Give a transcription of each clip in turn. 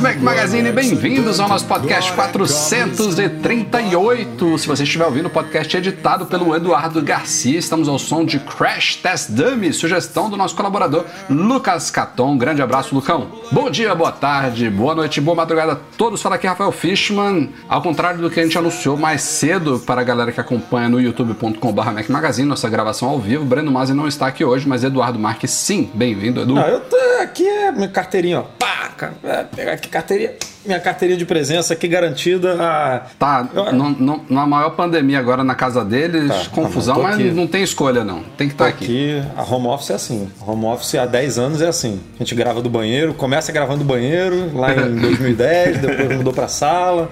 Mac Magazine, bem-vindos ao nosso podcast 438. Se você estiver ouvindo o podcast editado pelo Eduardo Garcia, estamos ao som de Crash Test Dummy, sugestão do nosso colaborador Lucas Caton. Grande abraço, Lucão. Bom dia, boa tarde, boa noite, boa madrugada a todos. Fala aqui Rafael Fishman. Ao contrário do que a gente anunciou mais cedo para a galera que acompanha no youtube.com.br Mac Magazine, nossa gravação ao vivo, Breno Masi não está aqui hoje, mas Eduardo Marques sim. Bem-vindo, Edu. Ah, eu tô aqui é minha carteirinha, ó. Pá, cara, é, carteirinha, minha carteirinha de presença aqui garantida. Ah, Tá, eu- no- no- na maior pandemia agora na casa deles, Tá, confusão, tá tô mas não tem escolha não. Tem que estar aqui. aqui, a home office é assim. Home office há 10 anos é assim. A gente grava do banheiro, começa gravando do banheiro lá em 2010, depois mudou pra sala,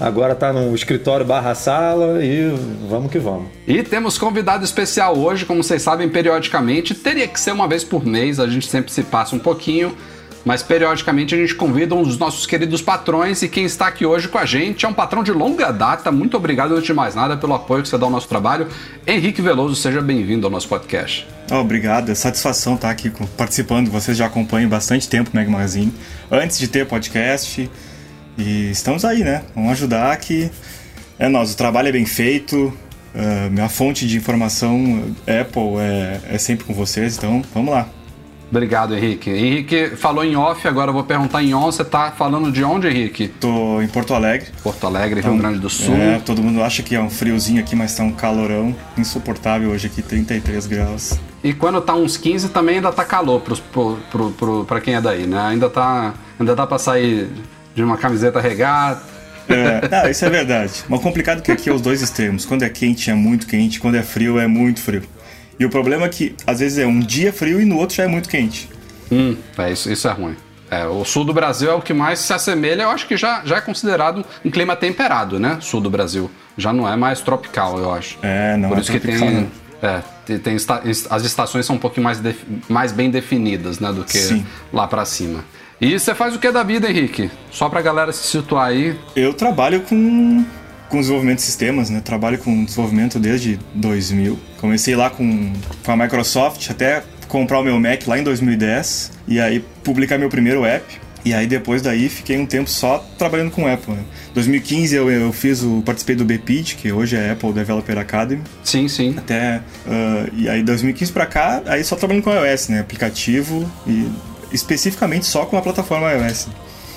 agora tá no escritório barra sala e vamos que vamos. E temos convidado especial hoje, como vocês sabem, periodicamente. Teria que ser uma vez por mês, a gente sempre se passa um pouquinho. Mas periodicamente a gente convida um dos nossos queridos patrões e quem está aqui hoje com a gente é um patrão de longa data. Muito obrigado, antes de mais nada, pelo apoio que você dá ao nosso trabalho. Henrique Veloso, seja bem-vindo ao nosso podcast. Oh, obrigado, é satisfação estar aqui participando. Vocês já acompanham bastante tempo o Mag Magazine, antes de ter podcast. E estamos aí, né? Vamos ajudar que é nós. O trabalho é bem feito, ah, minha fonte de informação, Apple, é, é sempre com vocês, então vamos lá. Obrigado, Henrique. Henrique falou em off, agora eu vou perguntar em on. Você tá falando de onde, Henrique? Tô em Porto Alegre. Porto Alegre, Rio Grande do Sul. É, todo mundo acha que é um friozinho aqui, mas tá um calorão insuportável hoje aqui, 33 graus. E quando tá uns 15 também ainda tá calor pros, pro, pro, pro, pra quem é daí, né? Ainda tá. Ainda dá pra sair de uma camiseta regata. É, não, isso é verdade. Mas o complicado é que aqui é os dois extremos. Quando é quente é muito quente, quando é frio é muito frio. E o problema é que às vezes é um dia frio e no outro já é muito quente. Hum, é, isso, isso é ruim. É, o sul do Brasil é o que mais se assemelha, eu acho que já, já é considerado um clima temperado, né? Sul do Brasil. Já não é mais tropical, eu acho. É, não Por é isso que tropical, tem. não. É, tem, tem esta- as estações são um pouquinho mais, mais bem definidas, né? Do que Sim. lá pra cima. E você faz o que da vida, Henrique? Só pra galera se situar aí. Eu trabalho com, com desenvolvimento de sistemas, né? Trabalho com desenvolvimento desde 2000. Comecei lá com, com a Microsoft até comprar o meu Mac lá em 2010 e aí publicar meu primeiro app. E aí depois daí fiquei um tempo só trabalhando com Apple. Né? 2015 eu, eu fiz o participei do BPID, que hoje é Apple Developer Academy. Sim, sim. até ah, e aí 2015 pra cá aí só trabalhando com iOS né aplicativo e especificamente só com a plataforma iOS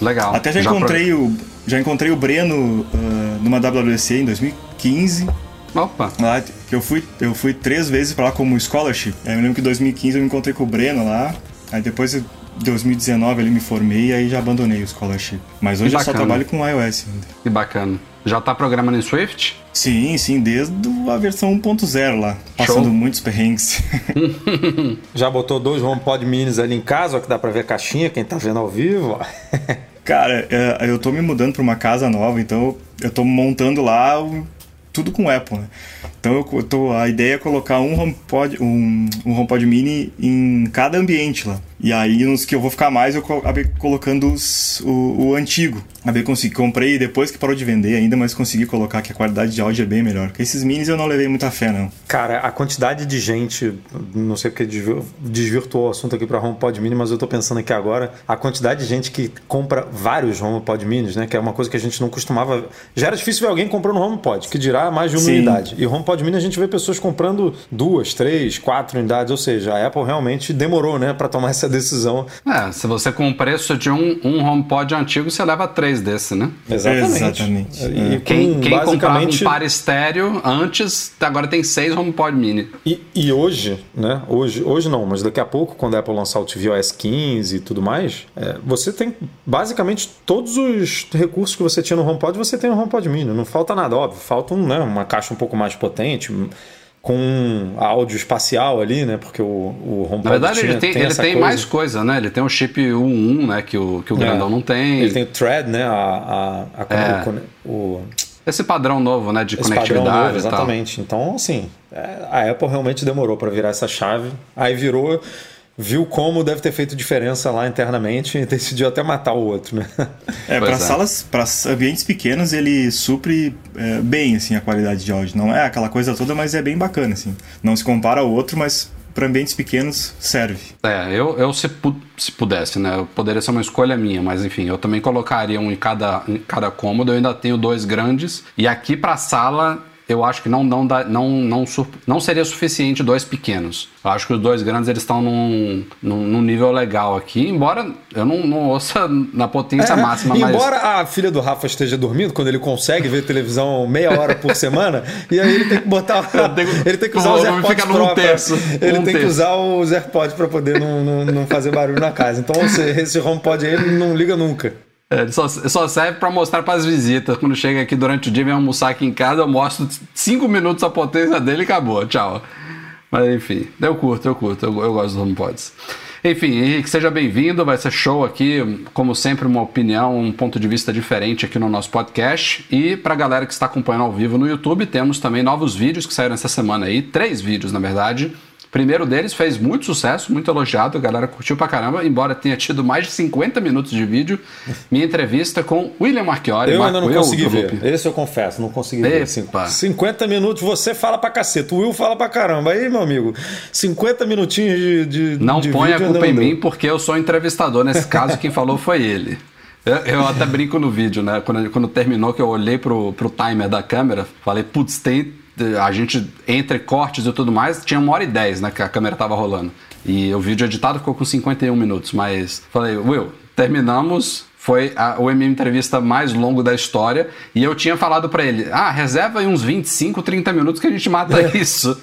Legal. até já, encontrei o já encontrei o Breno ah, numa WWDC em 2015 Opa. lá que eu fui eu fui três vezes pra lá como scholarship aí eu lembro que em 2015 eu me encontrei com o Breno lá aí depois em 2019 ele me formei e aí já abandonei o scholarship mas hoje eu só trabalho com iOS ainda Que bacana. Já tá programando em Swift? sim sim desde a versão 1.0 lá passando Show. muitos perrengues Já botou dois HomePod minis ali em casa, ó, que dá pra ver a caixinha, quem tá vendo ao vivo, ó. Cara, é, eu tô me mudando pra uma casa nova, então eu tô montando lá tudo com Apple, né? Então eu tô, a ideia é colocar um HomePod, um, um HomePod Mini em cada ambiente lá. E aí nos que eu vou ficar mais eu acabei colocando os- o, o antigo. Acabei consegui, comprei depois que parou de vender ainda, mas consegui colocar que a qualidade de áudio é bem melhor. Porque esses minis eu não levei muita fé, não. Cara, a quantidade de gente, não sei porque desvi- desvirtuou o assunto aqui para HomePod Mini, mas eu tô pensando aqui agora, a quantidade de gente que compra vários HomePod Minis, né? Que é uma coisa que a gente não costumava. Já era difícil ver alguém comprando HomePod, que dirá mais de uma Sim. unidade. E HomePod Mini a gente vê pessoas comprando duas, três, quatro unidades, ou seja, a Apple realmente demorou, né, para tomar essa essa decisão. É, se você com o preço de um, um HomePod antigo, você leva três desse, né? Exatamente. Exatamente. E Quem, com, quem comprava um basicamente par estéreo antes, agora tem seis HomePod mini. E, e hoje, né? Hoje, hoje não, mas daqui a pouco, quando a Apple lançar o tvOS 15 e tudo mais, é, você tem basicamente todos os recursos que você tinha no HomePod, você tem no HomePod Mini. Não falta nada, óbvio. Falta um, né, uma caixa um pouco mais potente, com áudio espacial ali, né? Porque o, o HomePod Na verdade, tinha, ele tem, ele essa tem coisa. mais coisa, né? Ele tem o chip U1, né? Que o, que o É. grandão não tem. Ele tem o thread, né? A, a, a- É. o o, Esse padrão novo, né? De esse conectividade novo, exatamente. Então, assim, é, a Apple realmente demorou para virar essa chave. Aí virou, viu como deve ter feito diferença lá internamente e decidiu até matar o outro, né? É, para é. salas, para ambientes pequenos, ele supre é, bem assim a qualidade de áudio. Não é aquela coisa toda, mas é bem bacana assim. Não se compara ao outro, mas para ambientes pequenos serve. É, eu, eu se, pu- se pudesse, né? Poderia ser uma escolha minha, mas enfim, eu também colocaria um em cada, em cada cômodo. Eu ainda tenho dois grandes. E aqui pra sala, eu acho que não, não, dá, não, não, não seria suficiente dois pequenos. Eu acho que os dois grandes eles estão num, num, num nível legal aqui, embora eu não, não ouça na potência É, máxima, mas. Embora a filha do Rafa esteja dormindo, quando ele consegue ver televisão meia hora por semana, e aí ele tem que botar. tenho- ele tem que usar o os AirPods fica num Pro pra- terço, Ele um tem que terço. usar os AirPods para poder não, não, não fazer barulho na casa. Então esse, esse HomePod aí ele não liga nunca. É, só, só serve pra mostrar pras visitas. Quando chega aqui durante o dia, vem almoçar aqui em casa, eu mostro cinco minutos a potência dele e acabou. Tchau. Mas enfim, eu curto, eu curto, eu, eu gosto dos HomePods. Enfim, Henrique, seja bem-vindo. Vai ser show aqui, como sempre, uma opinião, um ponto de vista diferente aqui no nosso podcast. E pra galera que está acompanhando ao vivo no YouTube, temos também novos vídeos que saíram essa semana aí, três vídeos na verdade. Primeiro deles fez muito sucesso, muito elogiado, a galera curtiu pra caramba, embora tenha tido mais de 50 minutos de vídeo. Minha entrevista com William Marchiori. Eu Marco ainda não Will, consegui ver. Loop. Esse eu confesso, não consegui ver. Epa. Cin- 50 minutos, você fala pra caceta. O Will fala pra caramba. Aí, meu amigo, 50 minutinhos de. de Não de põe a vídeo culpa ainda em mim, porque eu sou entrevistador. Nesse caso, quem falou foi ele. Eu, eu até brinco no vídeo, né? Quando, quando terminou, que eu olhei pro, pro timer da câmera, falei, putz, tem. A gente, entre cortes e tudo mais, tinha uma hora e dez, né? Que a câmera tava rolando. E o vídeo editado ficou com 51 minutos, mas falei, Will, terminamos. Foi a, o MM entrevista mais longo da história. E eu tinha falado pra ele: ah, reserva aí uns 25, 30 minutos que a gente mata isso.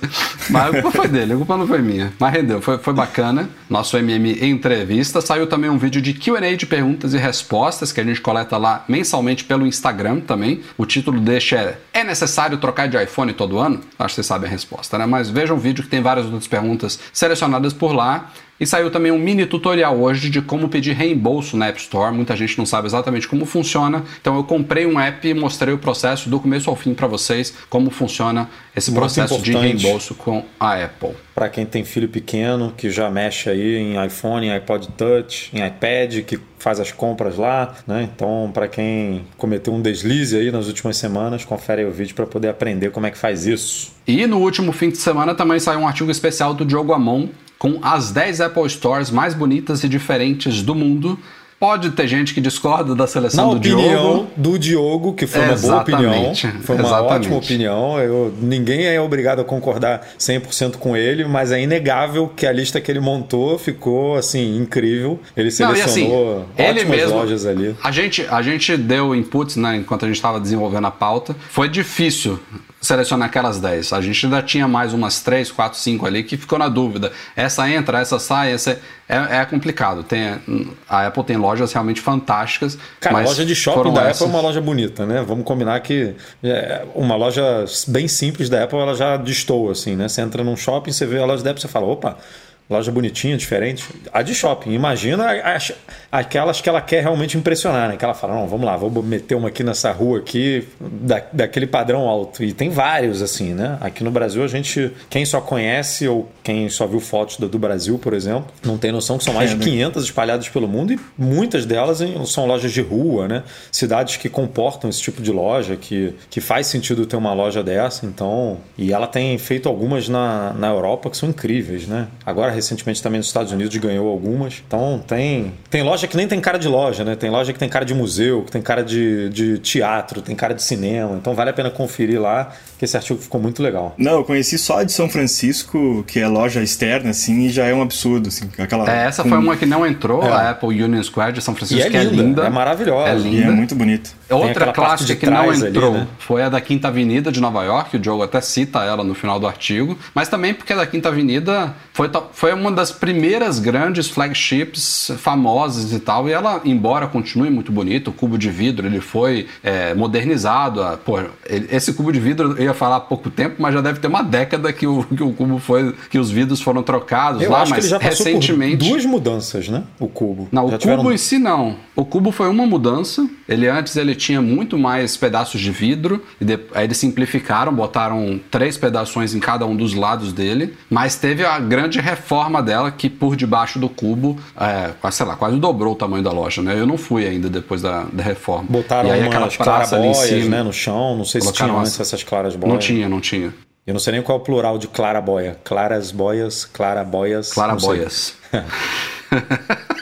Mas a culpa foi dele, a culpa não foi minha. Mas rendeu, foi, foi bacana. Nosso MM entrevista. Saiu também um vídeo de QA de perguntas e respostas que a gente coleta lá mensalmente pelo Instagram também. O título deste é: É necessário trocar de iPhone todo ano? Acho que vocês sabem a resposta, né? Mas vejam o vídeo que tem várias outras perguntas selecionadas por lá. E saiu também um mini tutorial hoje de como pedir reembolso na App Store. Muita gente não sabe exatamente como funciona. Então eu comprei um app e mostrei o processo do começo ao fim para vocês, como funciona esse Muito processo de reembolso com a Apple. Para quem tem filho pequeno, que já mexe aí em iPhone, em iPod Touch, em iPad, que faz as compras lá, né? Então, para quem cometeu um deslize aí nas últimas semanas, confere aí o vídeo para poder aprender como é que faz isso. E no último fim de semana também saiu um artigo especial do Diogo Amon com as 10 Apple Stores mais bonitas e diferentes do mundo. Pode ter gente que discorda da seleção Na do opinião Diogo. do Diogo, que foi uma boa opinião, foi uma exatamente. ótima opinião. Eu, ninguém é obrigado a concordar 100% com ele, mas é inegável que a lista que ele montou ficou assim incrível. Ele Não, assim, selecionou ele ótimas mesmo, lojas ali. A gente, a gente deu inputs né, enquanto a gente estava desenvolvendo a pauta. Foi difícil selecionar aquelas 10. A gente ainda tinha mais umas 3, 4, 5 ali que ficou na dúvida. Essa entra, essa sai, essa é, é complicado. Tem, a Apple tem lojas realmente fantásticas. Cara, a mas loja de shopping da essas. Apple é uma loja bonita, né? Vamos combinar que é, uma loja bem simples da Apple, ela já destoa, assim, né? Você entra num shopping, você vê a loja da Apple, você fala, opa, loja bonitinha, diferente. A de shopping, imagina as- aquelas que ela quer realmente impressionar, né? Que ela fala, não, vamos lá, vou meter uma aqui nessa rua aqui, da, daquele padrão alto. E tem vários, assim, né? Aqui no Brasil, a gente, quem só conhece ou quem só viu fotos do, do Brasil, por exemplo, não tem noção que são mais É, de né? 500 espalhadas pelo mundo e muitas delas em- são lojas de rua, né? Cidades que comportam esse tipo de loja, que, que faz sentido ter uma loja dessa, então... E ela tem feito algumas na, na Europa que são incríveis, né? Agora, recentemente também nos Estados Unidos, ganhou algumas. Então tem, tem loja que nem tem cara de loja, né? Tem loja que tem cara de museu, que tem cara de, de teatro, tem cara de cinema. Então vale a pena conferir lá, que esse artigo ficou muito legal. Não, eu conheci só a de São Francisco, que é loja externa, assim, e já é um absurdo, assim. Aquela, É, essa com- foi uma que não entrou, É. a Apple Union Square de São Francisco, E é que é linda, linda. é maravilhosa. É E linda. é muito bonito. Outra parte clássica de que não trás ali, entrou né? foi a da Quinta Avenida de Nova York, o Diogo até cita ela no final do artigo, mas também porque a da Quinta Avenida foi, foi uma das primeiras grandes flagships famosas e tal, e ela, embora continue muito bonita, o cubo de vidro ele foi é, modernizado, a- pô, ele- esse cubo de vidro eu ia falar há pouco tempo, mas já deve ter uma década que o, que o cubo foi, que os vidros foram trocados Eu lá, mas ele já passou recentemente... duas mudanças, né? O cubo. Não, já o cubo em si não. O cubo foi uma mudança. Ele antes ele tinha muito mais pedaços de vidro. E de- aí eles simplificaram, botaram três pedaços em cada um dos lados dele. Mas teve a grande reforma dela, que por debaixo do cubo, é, quase, sei lá, quase dobrou o tamanho da loja, né? Eu não fui ainda depois da, da reforma. Botaram e aí aquela praça ali em cima. né, no chão. Não sei se tinham umas- antes essas claras boias. Não tinha, não tinha. Eu não sei nem qual é o plural de claraboia. Claras boias, claraboias. Claraboias.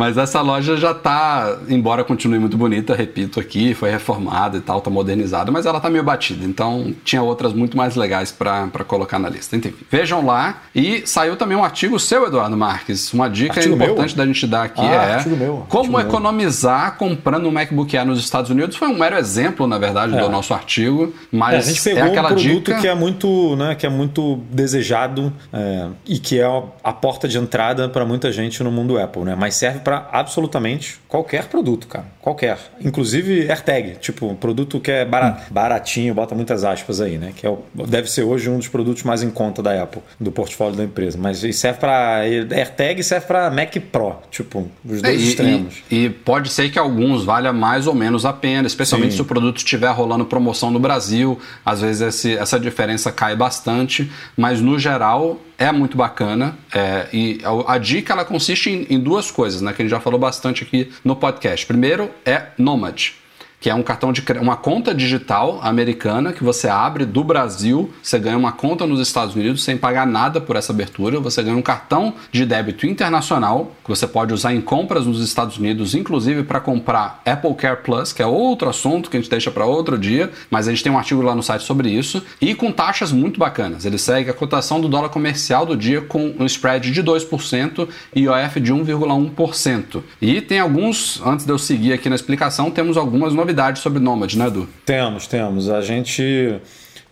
Mas essa loja já tá, embora continue muito bonita, repito aqui, foi reformada e tal, tá modernizada, mas ela tá meio batida, então tinha outras muito mais legais para colocar na lista. Enfim, vejam lá. E saiu também um artigo seu, Eduardo Marques, uma dica Artigo importante meu? da gente dar aqui Ah, é meu, como artigo meu. economizar comprando um MacBook Air nos Estados Unidos. Foi um mero exemplo, na verdade, do nosso artigo, mas É, a gente pegou é um aquela produto dica que é muito, né, que é muito desejado é, e que é a- a porta de entrada para muita gente no mundo Apple, né? Mas serve para absolutamente qualquer produto, cara, qualquer, inclusive AirTag, tipo um produto que é Hum. baratinho, bota muitas aspas aí, né? Que é o- deve ser hoje um dos produtos mais em conta da Apple, do portfólio da empresa. Mas serve para AirTag serve para Mac Pro, tipo os É, dois e, extremos. e- e pode ser que alguns valha mais ou menos a pena, especialmente Sim. se o produto estiver rolando promoção no Brasil. Às vezes esse- essa diferença cai bastante, mas no geral é muito bacana. é, e a, a dica ela consiste em, em duas coisas, né, que a gente já falou bastante aqui no podcast. Primeiro é Nomad que é um cartão de uma conta digital americana que você abre do Brasil, você ganha uma conta nos Estados Unidos sem pagar nada por essa abertura, você ganha um cartão de débito internacional que você pode usar em compras nos Estados Unidos, inclusive para comprar Apple Care Plus, que é outro assunto que a gente deixa para outro dia, mas a gente tem um artigo lá no site sobre isso, e com taxas muito bacanas. Ele segue a cotação do dólar comercial do dia com um spread de 2% e IOF de 1,1%. E tem alguns, antes de eu seguir aqui na explicação, temos algumas novidades sobre Nomad, né, Edu? Temos, temos. A gente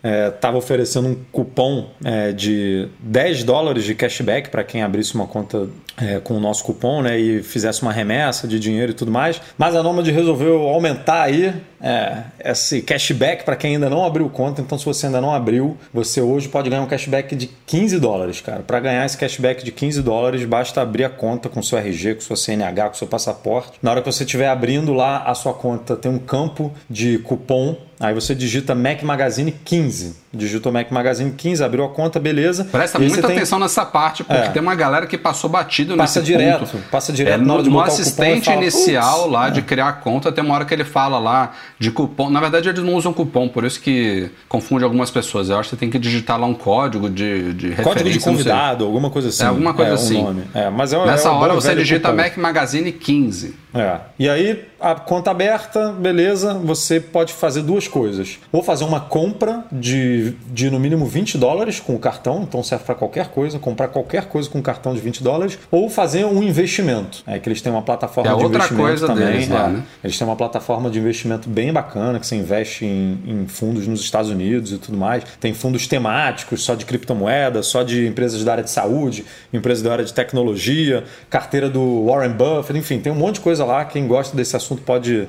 estava oferecendo um cupom é, de 10 dólares de cashback para quem abrisse uma conta é, com o nosso cupom né, e fizesse uma remessa de dinheiro e tudo mais. Mas a Nomad resolveu aumentar aí é, esse cashback para quem ainda não abriu conta. Então, se você ainda não abriu, você hoje pode ganhar um cashback de 15 dólares, cara. Para ganhar esse cashback de 15 dólares, basta abrir a conta com seu RG, com sua CNH, com seu passaporte. Na hora que você estiver abrindo lá a sua conta, tem um campo de cupom Aí você digita Mac Magazine 15. Digitou Mac Magazine 15, abriu a conta, beleza. Presta muita você tem- atenção nessa parte, porque É. tem uma galera que passou batido Passa nesse direto, ponto. passa direto É, no, de no assistente fala, inicial lá de É. criar a conta, tem uma hora que ele fala lá de cupom. Na verdade, eles não usam cupom, por isso que confunde algumas pessoas. Eu acho que você tem que digitar lá um código de, de referência. Código de convidado, alguma coisa assim. É, alguma coisa um assim. nome. É, mas é, Nessa é hora você digita cupom. Mac Magazine 15. É. E aí, a conta aberta, beleza, você pode fazer duas coisas. Ou fazer uma compra de, de no mínimo 20 dólares com o cartão, então serve para qualquer coisa, comprar qualquer coisa com cartão de 20 dólares, ou fazer um investimento. É que eles têm uma plataforma É de investimento também. deles lá, é. né? Eles têm uma plataforma de investimento bem bacana, que você investe em, em fundos nos Estados Unidos e tudo mais. Tem fundos temáticos, só de criptomoeda, só de empresas da área de saúde, empresas da área de tecnologia, carteira do Warren Buffett, enfim, tem um monte de coisa lá. Quem gosta desse assunto pode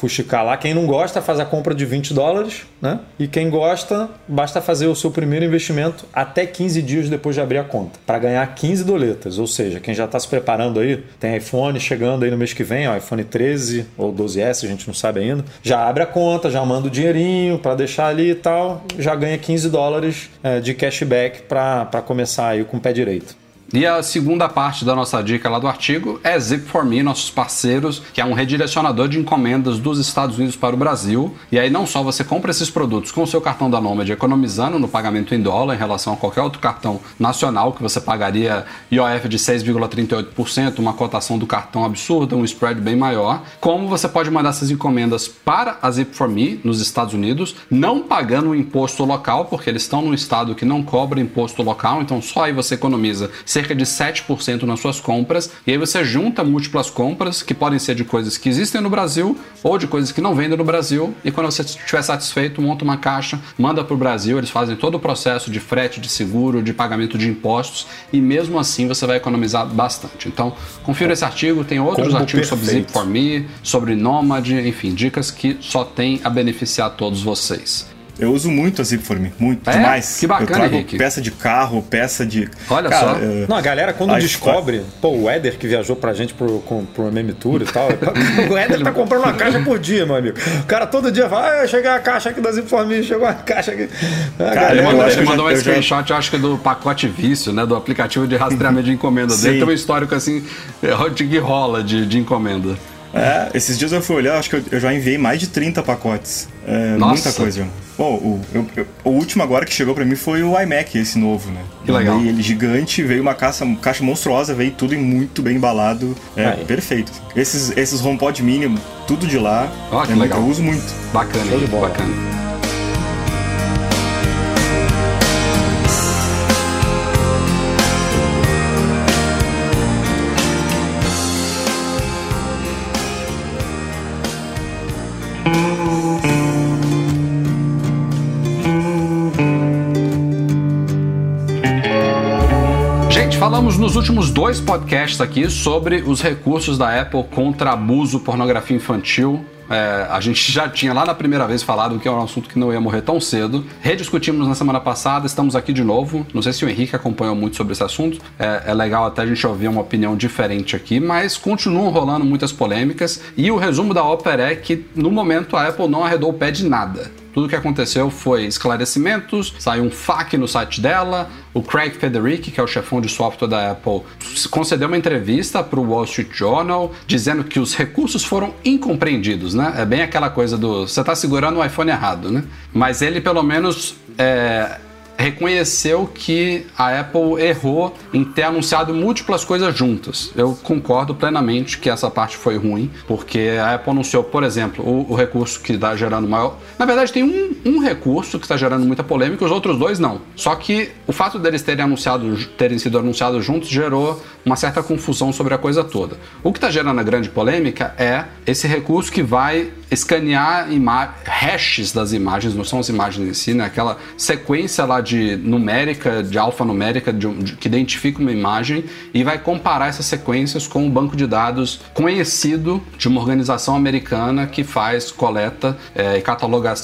fuxicar lá. Quem não gosta, faz a compra de 20 dólares, né? E quem gosta, basta fazer o seu primeiro investimento até 15 dias depois de abrir a conta, para ganhar 15 doletas. Ou seja, quem já está se preparando aí, tem iPhone chegando aí no mês que vem, ó, iPhone 13 ou 12S, a gente não sabe ainda, já abre a conta, já manda o dinheirinho para deixar ali e tal, já ganha 15 dólares eh, de cashback para começar aí com o pé direito. E a segunda parte da nossa dica lá do artigo é Zip4Me, nossos parceiros, que é um redirecionador de encomendas dos Estados Unidos para o Brasil. E aí não só você compra esses produtos com o seu cartão da Nomad economizando no pagamento em dólar em relação a qualquer outro cartão nacional que você pagaria IOF de 6,38%, uma cotação do cartão absurda, um spread bem maior, como você pode mandar essas encomendas para a Zip4Me nos Estados Unidos, não pagando o imposto local, porque eles estão num estado que não cobra imposto local, então só aí você economiza cerca de 7% nas suas compras, e aí você junta múltiplas compras que podem ser de coisas que existem no Brasil ou de coisas que não vendem no Brasil, e quando você estiver satisfeito, monta uma caixa, manda para o Brasil, eles fazem todo o processo de frete, de seguro, de pagamento de impostos, e mesmo assim você vai economizar bastante. Então, confira esse artigo, tem outros Combo artigos perfeito. sobre Zip4Me, sobre Nomad, enfim, dicas que só tem a beneficiar todos vocês. Eu uso muito a Zip4Me, muito, É? demais. Que bacana, eu trago Henrique. peça de carro, peça de... Olha Cara, só. é, Não, a galera quando Aí, descobre, pô, o Éder que viajou pra gente pro, com, pro MM Tour e tal, o Éder tá comprando uma caixa por dia, meu amigo. O cara todo dia fala, ah, chegou a caixa aqui das Informe, chegou a caixa aqui. A Cara, Ele eu mandou, acho ele mandou já- um eu já- screenshot, eu acho que do pacote vício, né? Do aplicativo de rastreamento de encomenda dele. Tem um histórico assim, de que rola de, de encomenda. É, esses dias eu fui olhar, acho que eu, eu já enviei mais de 30 pacotes. É, Nossa. muita coisa. Bom, o, eu- o último agora que chegou pra mim foi o iMac, esse novo, né? Que legal. Mandei ele gigante, veio uma caixa, caixa monstruosa, veio tudo muito bem embalado. É, Aí. perfeito. Esses, esses HomePod Mini, tudo de lá. Ó, que é muito- legal. eu uso muito. Bacana, Show de Henrique, bola. bacana. Dois podcasts aqui sobre os recursos da Apple contra abuso, pornografia infantil. É, a gente já tinha lá na primeira vez falado que é um assunto que não ia morrer tão cedo. Rediscutimos na semana passada, estamos aqui de novo. Não sei se o Henrique acompanhou muito sobre esse assunto. É, é legal até a gente ouvir uma opinião diferente aqui, mas continuam rolando muitas polêmicas. E o resumo da ópera é que, no momento, a Apple não arredou o pé de nada. Tudo que aconteceu foi esclarecimentos, saiu um FAQ no site dela, o Craig Federici, que é o chefão de software da Apple, concedeu uma entrevista para o Wall Street Journal dizendo que os recursos foram incompreendidos, né? É bem aquela coisa do você está segurando o iPhone errado, né? Mas ele pelo menos é, reconheceu que a Apple errou em ter anunciado múltiplas coisas juntas. Eu concordo plenamente que essa parte foi ruim, porque a Apple anunciou, por exemplo, o, o recurso que está gerando maior. Na verdade, tem um, um recurso que está gerando muita polêmica, os outros dois não. Só que o fato deles terem anunciado, terem sido anunciados juntos gerou uma certa confusão sobre a coisa toda. O que está gerando a grande polêmica é esse recurso que vai escanear hashes das imagens, não são as imagens em si, né? Aquela sequência lá de numérica, de alfanumérica, de, de- que identifica uma imagem e vai comparar essas sequências com um banco de dados conhecido de uma organização americana que faz coleta eh, e cataloga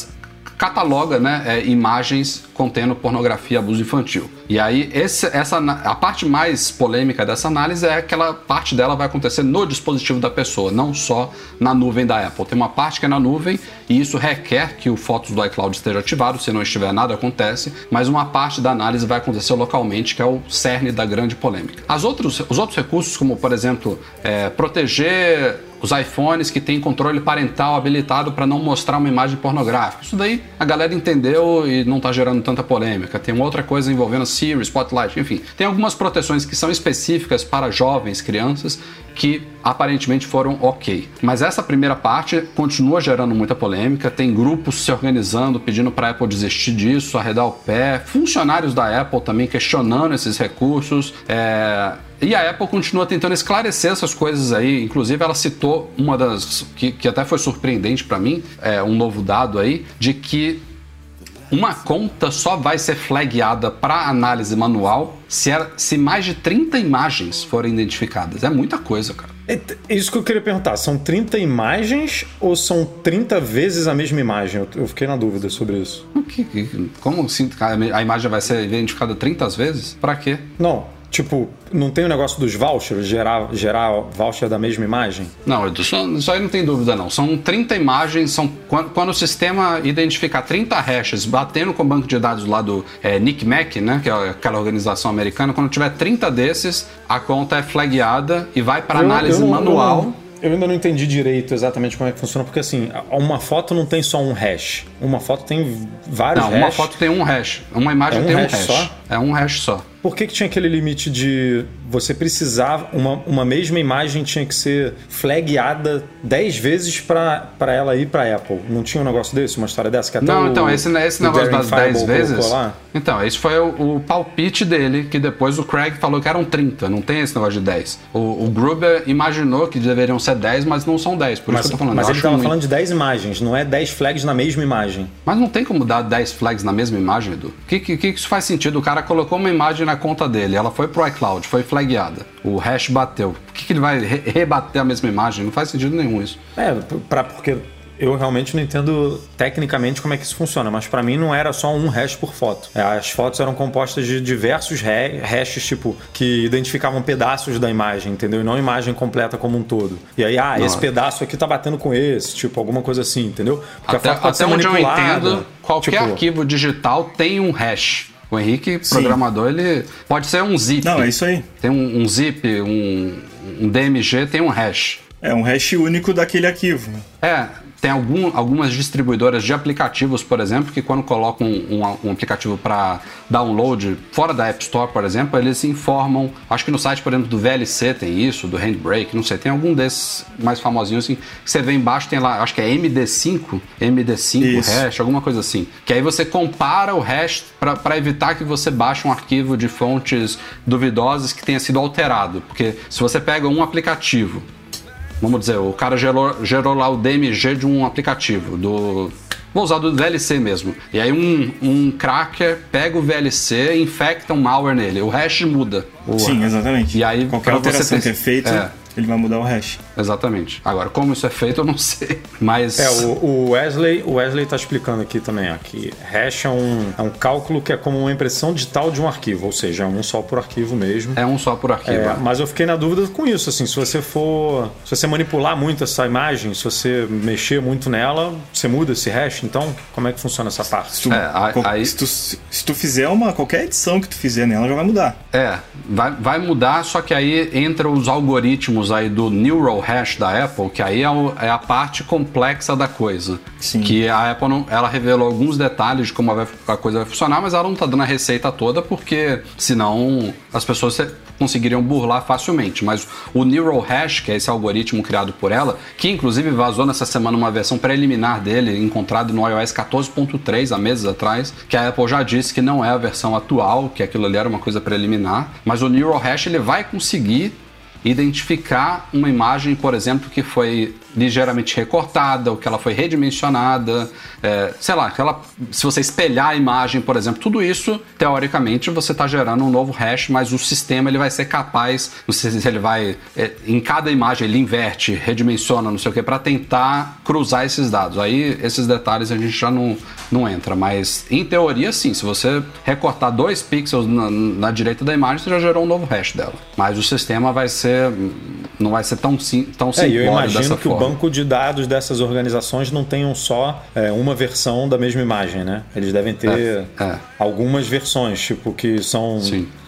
cataloga né, é, imagens contendo pornografia e abuso infantil. E aí, esse, essa, a parte mais polêmica dessa análise é aquela parte dela vai acontecer no dispositivo da pessoa, não só na nuvem da Apple. Tem uma parte que é na nuvem e isso requer que o Fotos do iCloud esteja ativado, se não estiver nada acontece, mas uma parte da análise vai acontecer localmente, que é o cerne da grande polêmica. As outros, os outros recursos, como por exemplo, é, proteger os iPhones que têm controle parental habilitado para não mostrar uma imagem pornográfica. Isso daí a galera entendeu e não está gerando tanta polêmica. Tem outra coisa envolvendo Siri, Spotlight, enfim. Tem algumas proteções que são específicas para jovens, crianças, que aparentemente foram ok. Mas essa primeira parte continua gerando muita polêmica. Tem grupos se organizando, pedindo para a Apple desistir disso, arredar o pé. Funcionários da Apple também questionando esses recursos. É, e a Apple continua tentando esclarecer essas coisas aí. Inclusive, ela citou uma das. que, que até foi surpreendente para mim, é, um novo dado aí, de que uma conta só vai ser flagueada para análise manual se, se mais de 30 imagens forem identificadas. É muita coisa, cara. É Isso que eu queria perguntar, são 30 imagens ou são 30 vezes a mesma imagem? Eu, fiquei na dúvida sobre isso. Como assim a imagem vai ser identificada 30 vezes? Para quê? Não, Tipo, não tem o negócio dos vouchers, gerar, gerar voucher da mesma imagem? Não, isso, isso aí não tem dúvida não. São 30 imagens, são quando, quando o sistema identificar 30 hashes batendo com o banco de dados lá do é, NICMAC, né, que é aquela organização americana, quando tiver 30 desses, a conta é flagueada e vai para análise eu não- manual. Eu, não- eu ainda não entendi direito exatamente como é que funciona, porque assim, uma foto não tem só um hash. Uma foto tem vários Não, hashes. uma foto tem um hash. Uma imagem É um tem um hash hash. só? É um hash só. Por que, que tinha aquele limite de você precisar, uma, uma mesma imagem tinha que ser flagueada 10 vezes para ela ir para Apple? Não tinha um negócio desse, uma história dessa? Que até Não, o- então, esse, esse negócio das 10 Fireball colocou vezes. Lá. Então, esse foi o, o palpite dele, que depois o Craig falou que eram 30, não tem esse negócio de 10. O, o Gruber imaginou que deveriam ser 10, mas não são 10, por Mas, isso que eu tô falando. mas eu ele estava falando de 10 imagens, não é 10 flags na mesma imagem. Mas não tem como dar 10 flags na mesma imagem, Edu. O que, que, que isso faz sentido? O cara colocou uma imagem na conta dele, ela foi pro iCloud, foi flagueada. O hash bateu. Por que, que ele vai re- rebater a mesma imagem? Não faz sentido nenhum isso. É, pra, porque eu realmente não entendo tecnicamente como é que isso funciona, mas pra mim não era só um hash por foto. É, As fotos eram compostas de diversos ha- hashes, tipo, que identificavam pedaços da imagem, entendeu? E não a imagem completa como um todo. E aí, ah, esse Não. pedaço aqui tá batendo com esse, tipo, alguma coisa assim, entendeu? Porque Até, a foto pode até ser onde eu entendo, qualquer tipo, arquivo digital tem um hash. O Henrique, programador, ele pode ser um zip. Não, é isso aí. Tem um, um zip, um, um DMG, tem um hash. É um hash único daquele arquivo. né? É, tem algum, algumas distribuidoras de aplicativos, por exemplo, que quando colocam um, um- um aplicativo para download fora da App Store, por exemplo, eles informam. Acho que no site, por exemplo, do VLC tem isso, do Handbrake, não sei, tem algum desses mais famosinhos assim. Que você vê embaixo, tem lá, acho que é MD5, MD5 Isso. hash, alguma coisa assim. Que aí você compara o hash para evitar que você baixe um arquivo de fontes duvidosas que tenha sido alterado. Porque se você pega um aplicativo Vamos dizer, o cara gerou, gerou lá o DMG de um aplicativo, do. Vou usar do VLC mesmo. E aí um, um cracker pega o VLC e infecta um malware nele. O hash muda. O- Sim, exatamente. E aí, Qualquer alteração ter- que é feita, É. ele vai mudar o hash. Exatamente. Agora, como isso é feito, eu não sei. Mas. É, o, o Wesley, o Wesley tá explicando aqui também, ó, que hash é um, é um cálculo que é como uma impressão digital de um arquivo, ou seja, é um só por arquivo mesmo. É um só por arquivo. É, é. mas eu fiquei na dúvida com isso, assim, se você for, se você manipular muito essa imagem, se você mexer muito nela, você muda esse hash, então como é que funciona essa parte? Tu- É, aí- se, tu, se tu fizer uma qualquer edição que tu fizer nela, já vai mudar. É, vai, vai mudar, só que aí entra os algoritmos aí do Neural Hash da Apple, que aí é, o- é a parte complexa da coisa. Sim. Que a Apple não, ela revelou alguns detalhes de como a coisa vai funcionar, mas ela não tá dando a receita toda, porque senão as pessoas se- conseguiriam burlar facilmente. Mas o Neural Hash, que é esse algoritmo criado por ela, que inclusive vazou nessa semana uma versão preliminar dele, encontrado no iOS 14.3 há meses atrás, que a Apple já disse que não é a versão atual, que aquilo ali era uma coisa preliminar, mas o Neural Hash ele vai conseguir identificar uma imagem, por exemplo, que foi ligeiramente recortada, ou que ela foi redimensionada, é, sei lá, ela, se você espelhar a imagem, por exemplo, tudo isso, teoricamente, você está gerando um novo hash, mas o sistema ele vai ser capaz, não sei se ele vai, é, em cada imagem ele inverte, redimensiona, não sei o que, para tentar cruzar esses dados. Aí esses detalhes a gente já não, não entra, mas em teoria sim, se você recortar dois pixels na, na direita da imagem, você já gerou um novo hash dela. Mas o sistema vai ser, não vai ser tão, sim, tão É, simplório dessa forma. Banco de dados dessas organizações não tenham só é, uma versão da mesma imagem, né? Eles devem ter É, é. algumas versões, tipo, que são.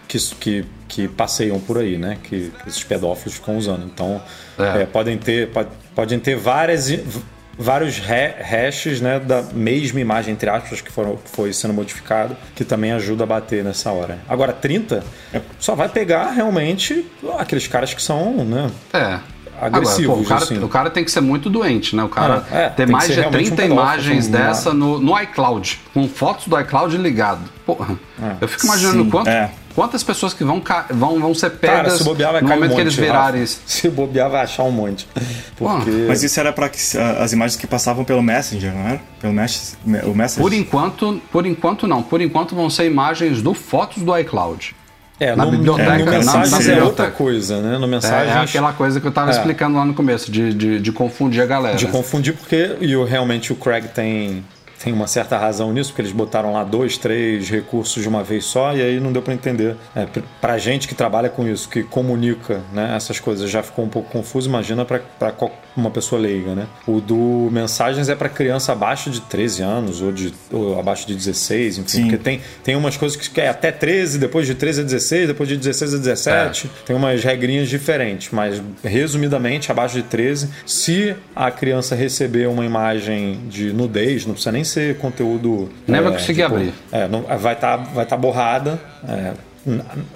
Que, que, que passeiam por aí, né? Que, que esses pedófilos ficam usando. Então, É. é, podem ter, pode- podem ter várias. Vários ha- hashes né, da mesma imagem, entre aspas, que, foram, que foi sendo modificado, que também ajuda a bater nessa hora. Agora, 30 só vai pegar realmente aqueles caras que são né, É. agressivos. Agora, pô, o, cara, assim. o cara tem que ser muito doente, né? O cara Ah, é, ter mais de realmente um 30 pedófilo, imagens assim, dessa no, no iCloud, com fotos do iCloud ligado. Porra, eu fico imaginando Sim, quanto- é. quantas pessoas que vão, vão, vão ser Cara, pegas se bobear vai no cair um momento monte. que eles virarem isso. Se bobear vai achar um monte. Porque... Mas isso era para as imagens que passavam pelo Messenger, não era? Pelo Mes o Messenger. Por enquanto, por enquanto não. Por enquanto vão ser imagens do fotos do iCloud. É, na no, biblioteca, no, no mensagens é outra coisa, né? No É, mensagens é aquela coisa que eu tava É. explicando lá no começo, de, de, de confundir a galera. de confundir porque e realmente o Craig tem tem uma certa razão nisso, porque eles botaram lá dois, três recursos de uma vez só e aí não deu para entender. É, pra gente que trabalha com isso, que comunica né, essas coisas, já ficou um pouco confuso, imagina para uma pessoa leiga, né? O do mensagens é para criança abaixo de 13 anos ou, de, ou abaixo de 16, enfim, Sim. porque tem, tem umas coisas que é até 13, depois de 13 a 16, depois de 16 a 17, é. tem umas regrinhas diferentes, mas resumidamente, abaixo de 13, se a criança receber uma imagem de nudez, não precisa nem ser conteúdo. Nem é, vai conseguir tipo, abrir. É, não, vai estar tá, vai tá borrada. É,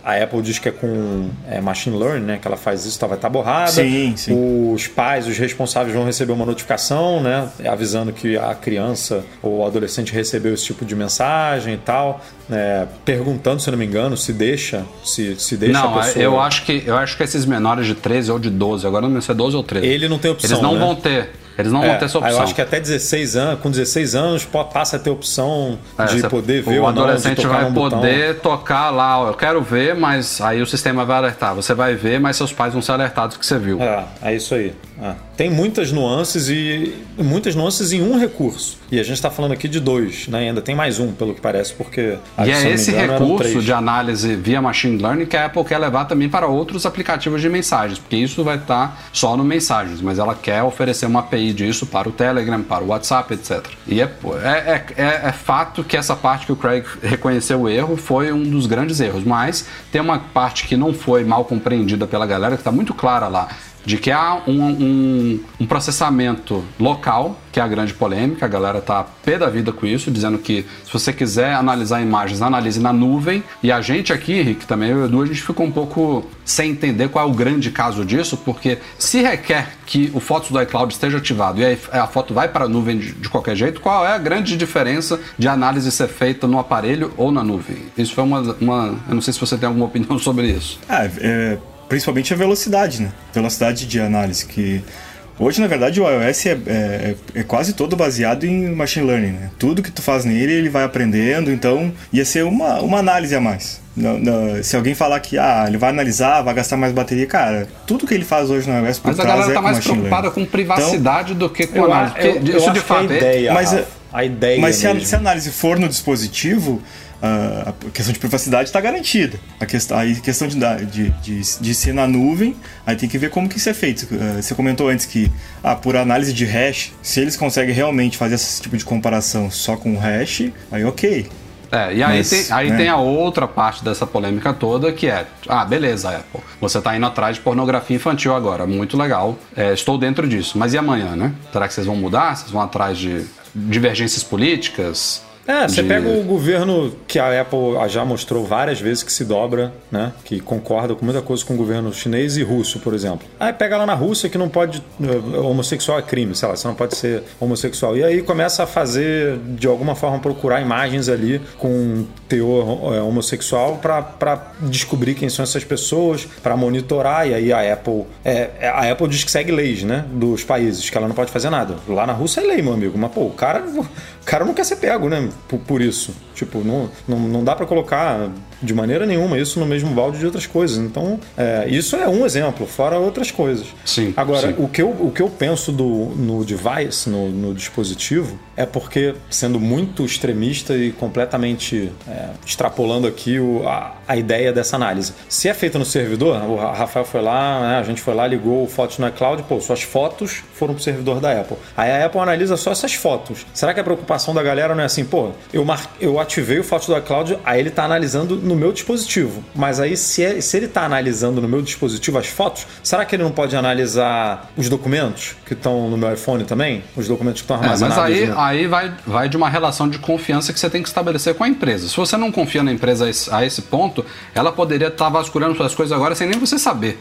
a Apple diz que é com é, machine learning, né? Que ela faz isso, tá, vai estar tá borrada. Sim, sim. Os pais, os responsáveis vão receber uma notificação, né? Avisando que a criança ou o adolescente recebeu esse tipo de mensagem e tal. É, perguntando, se não me engano, se deixa, se, se deixa não, a pessoa... eu acho que eu acho que esses menores de 13 ou de 12, agora não sei se é 12 ou 13. Ele não tem opção, Eles não né? vão ter. Eles não é, vão ter essa opção. Eu acho que até 16 anos, com 16 anos, passa a ter opção é, de poder ver o adolescente vai poder botão. tocar lá, ó, eu quero ver, mas aí o sistema vai alertar. Você vai ver, mas seus pais vão ser alertados que você viu. É, é isso aí. É. Tem muitas nuances e muitas nuances em um recurso. E a gente está falando aqui de dois, né? ainda tem mais um, pelo que parece, porque. E é esse engano, recurso de análise via machine learning que a Apple quer levar também para outros aplicativos de mensagens, porque isso vai estar só no mensagens, mas ela quer oferecer uma API disso para o Telegram, para o WhatsApp, etc. E é, é, é, é fato que essa parte que o Craig reconheceu o erro foi um dos grandes erros, mas tem uma parte que não foi mal compreendida pela galera, que está muito clara lá de que há um, um, um, processamento local, que é a grande polêmica, a galera tá pé da vida com isso, dizendo que se você quiser analisar imagens, analise na nuvem. E a gente aqui, Rick, também, eu e o Edu, a gente ficou um pouco sem entender qual é o grande caso disso, porque se requer que o Fotos do iCloud esteja ativado e a foto vai para a nuvem de, de qualquer jeito, qual é a grande diferença de análise ser feita no aparelho ou na nuvem? Isso foi uma. uma eu não sei se você tem alguma opinião sobre isso. Ah, é principalmente a velocidade, né? Velocidade de análise, que hoje, na verdade, o iOS é, é, é, quase todo baseado em machine learning, né? Tudo que tu faz nele, ele vai aprendendo, então ia ser uma, uma análise a mais. Não, não, se alguém falar que ah, ele vai analisar, vai gastar mais bateria, cara, tudo que ele faz hoje no iOS por Mas a galera tá mais preocupada learning. com privacidade então, do que com análise. Eu, eu, isso de fato é ideia, mas, a ideia mas se a, se a análise for no dispositivo, a questão de privacidade está garantida. A questão, aí, questão de, de, de, de, ser na nuvem, aí tem que ver como que isso é feito. Eh, você comentou antes que, ah, por análise de hash, se eles conseguem realmente fazer esse tipo de comparação só com o hash, aí ok. É, e aí, Mas, tem, aí né? tem a outra parte dessa polêmica toda que é: ah, beleza, Apple, você está indo atrás de pornografia infantil agora, muito legal, é, estou dentro disso. Mas e amanhã, né? Será que vocês vão mudar? Vocês vão atrás de divergências políticas? É, você de... pega o governo que a Apple já mostrou várias vezes que se dobra, né? Que concorda com muita coisa com o governo chinês e russo, por exemplo. Aí pega lá na Rússia que não pode. Eh, homossexual é crime, sei lá, você não pode ser homossexual. E aí começa a fazer, de alguma forma, procurar imagens ali com teor é, homossexual para descobrir quem são essas pessoas, para monitorar. E aí a Apple. É, a Apple diz que segue leis, né? Dos países, que ela não pode fazer nada. Lá na Rússia é lei, meu amigo. Mas, pô, o cara, o cara não quer ser pego, né? Por, por isso. Tipo, não, não, não dá para colocar de maneira nenhuma isso no mesmo balde de outras coisas. Então, é, isso é um exemplo, fora outras coisas. Sim. Agora, sim. O, que eu, o que eu penso do, no device, no, no dispositivo, é porque, sendo muito extremista e completamente é, extrapolando aqui o, a, a ideia dessa análise. Se é feita no servidor, o Rafael foi lá, né, a gente foi lá, ligou o Fotos no iCloud, pô, suas fotos foram pro servidor da Apple. Aí a Apple analisa só essas fotos. Será que a preocupação da galera não é assim, pô, eu, mar... eu ativei o Fotos do iCloud, aí ele está analisando no meu dispositivo. Mas aí, se, é... se ele está analisando no meu dispositivo as fotos, será que ele não pode analisar os documentos que estão no meu iPhone também? Os documentos que estão armazenados? É, mas aí, no... aí vai, vai de uma relação de confiança que você tem que estabelecer com a empresa. Se você não confia na empresa a esse, a esse ponto, ela poderia estar tá vasculhando suas coisas agora sem nem você saber.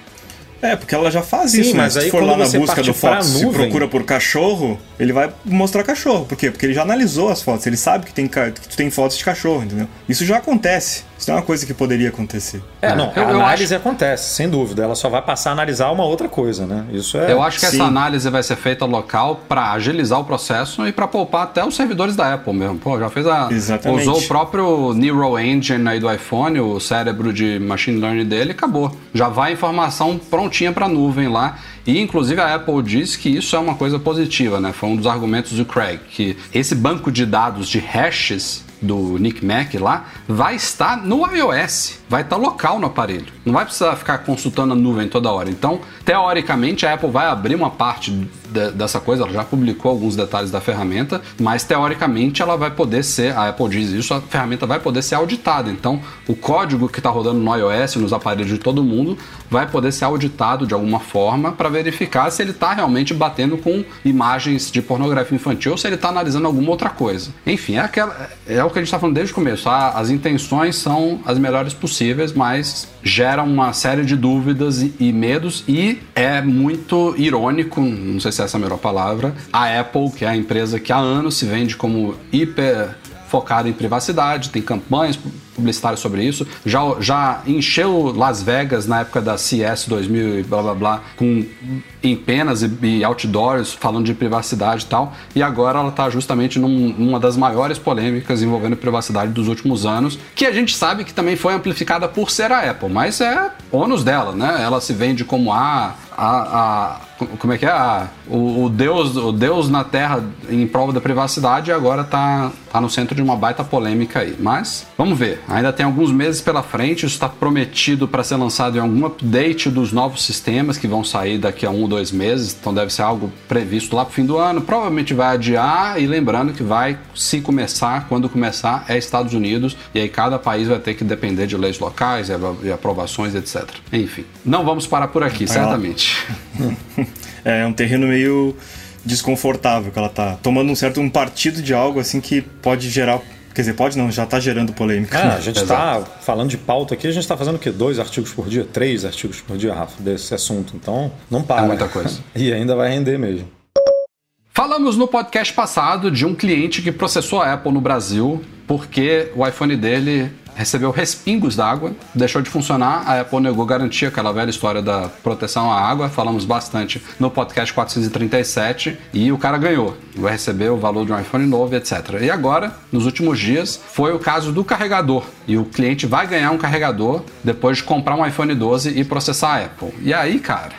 É, porque ela já faz Sim, isso, mas né? aí, se for lá na busca do foto, se procura por cachorro, ele vai mostrar cachorro. Por quê? Porque ele já analisou as fotos, ele sabe que, tem, que tu tem fotos de cachorro, entendeu? Isso já acontece. Isso é uma coisa que poderia acontecer. É, não, a análise acho... acontece, sem dúvida. Ela só vai passar a analisar uma outra coisa, né? Isso é. Eu acho que Sim. essa análise vai ser feita local para agilizar o processo e para poupar até os servidores da Apple mesmo. Pô, já fez a. Exatamente. Usou o próprio Neural Engine aí do iPhone, o cérebro de machine learning dele, e acabou. Já vai a informação prontinha tinha para nuvem lá. E inclusive a Apple diz que isso é uma coisa positiva, né? Foi um dos argumentos do Craig, que esse banco de dados de hashes do Nick Mac lá, vai estar no iOS, vai estar local no aparelho. Não vai precisar ficar consultando a nuvem toda hora. Então, teoricamente, a Apple vai abrir uma parte de, dessa coisa, ela já publicou alguns detalhes da ferramenta, mas teoricamente ela vai poder ser, a Apple diz isso, a ferramenta vai poder ser auditada. Então, o código que está rodando no iOS, nos aparelhos de todo mundo, vai poder ser auditado de alguma forma para verificar se ele está realmente batendo com imagens de pornografia infantil ou se ele está analisando alguma outra coisa. Enfim, é, aquela, é o que a gente está falando desde o começo. Tá? As intenções são as melhores possíveis, mas geram uma série de dúvidas e, e medos. E é muito irônico, não sei se é essa a melhor palavra, a Apple, que é a empresa que há anos se vende como hiper focada em privacidade, tem campanhas publicitárias sobre isso. Já, já encheu Las Vegas na época da CS 2000 e blá blá blá, com em penas e, e outdoors falando de privacidade e tal. E agora ela está justamente num, numa das maiores polêmicas envolvendo privacidade dos últimos anos, que a gente sabe que também foi amplificada por ser a Apple, mas é ônus dela, né? Ela se vende como a, a, a como é que é? A, o, o, Deus, o Deus na Terra em prova da privacidade agora está tá no centro de uma baita polêmica aí. Mas vamos ver. Ainda tem alguns meses pela frente. Isso está prometido para ser lançado em algum update dos novos sistemas que vão sair daqui a um ou dois meses. Então deve ser algo previsto lá para o fim do ano. Provavelmente vai adiar. E lembrando que vai, se começar, quando começar, é Estados Unidos. E aí cada país vai ter que depender de leis locais e aprovações, etc. Enfim, não vamos parar por aqui, vai é um terreno meio desconfortável que ela tá tomando um certo um partido de algo assim que pode gerar Quer dizer, pode não, já está gerando polêmica. É, a gente está falando de pauta aqui, a gente está fazendo o quê? Dois artigos por dia? Três artigos por dia, Rafa, desse assunto. Então, não para. É muita coisa. e ainda vai render mesmo. Falamos no podcast passado de um cliente que processou a Apple no Brasil porque o iPhone dele recebeu respingos d'água, deixou de funcionar, a Apple negou garantia, aquela velha história da proteção à água, falamos bastante no podcast 437, e o cara ganhou, vai receber o valor de um iPhone novo, etc. E agora, nos últimos dias, foi o caso do carregador, e o cliente vai ganhar um carregador depois de comprar um iPhone 12 e processar a Apple. E aí, cara,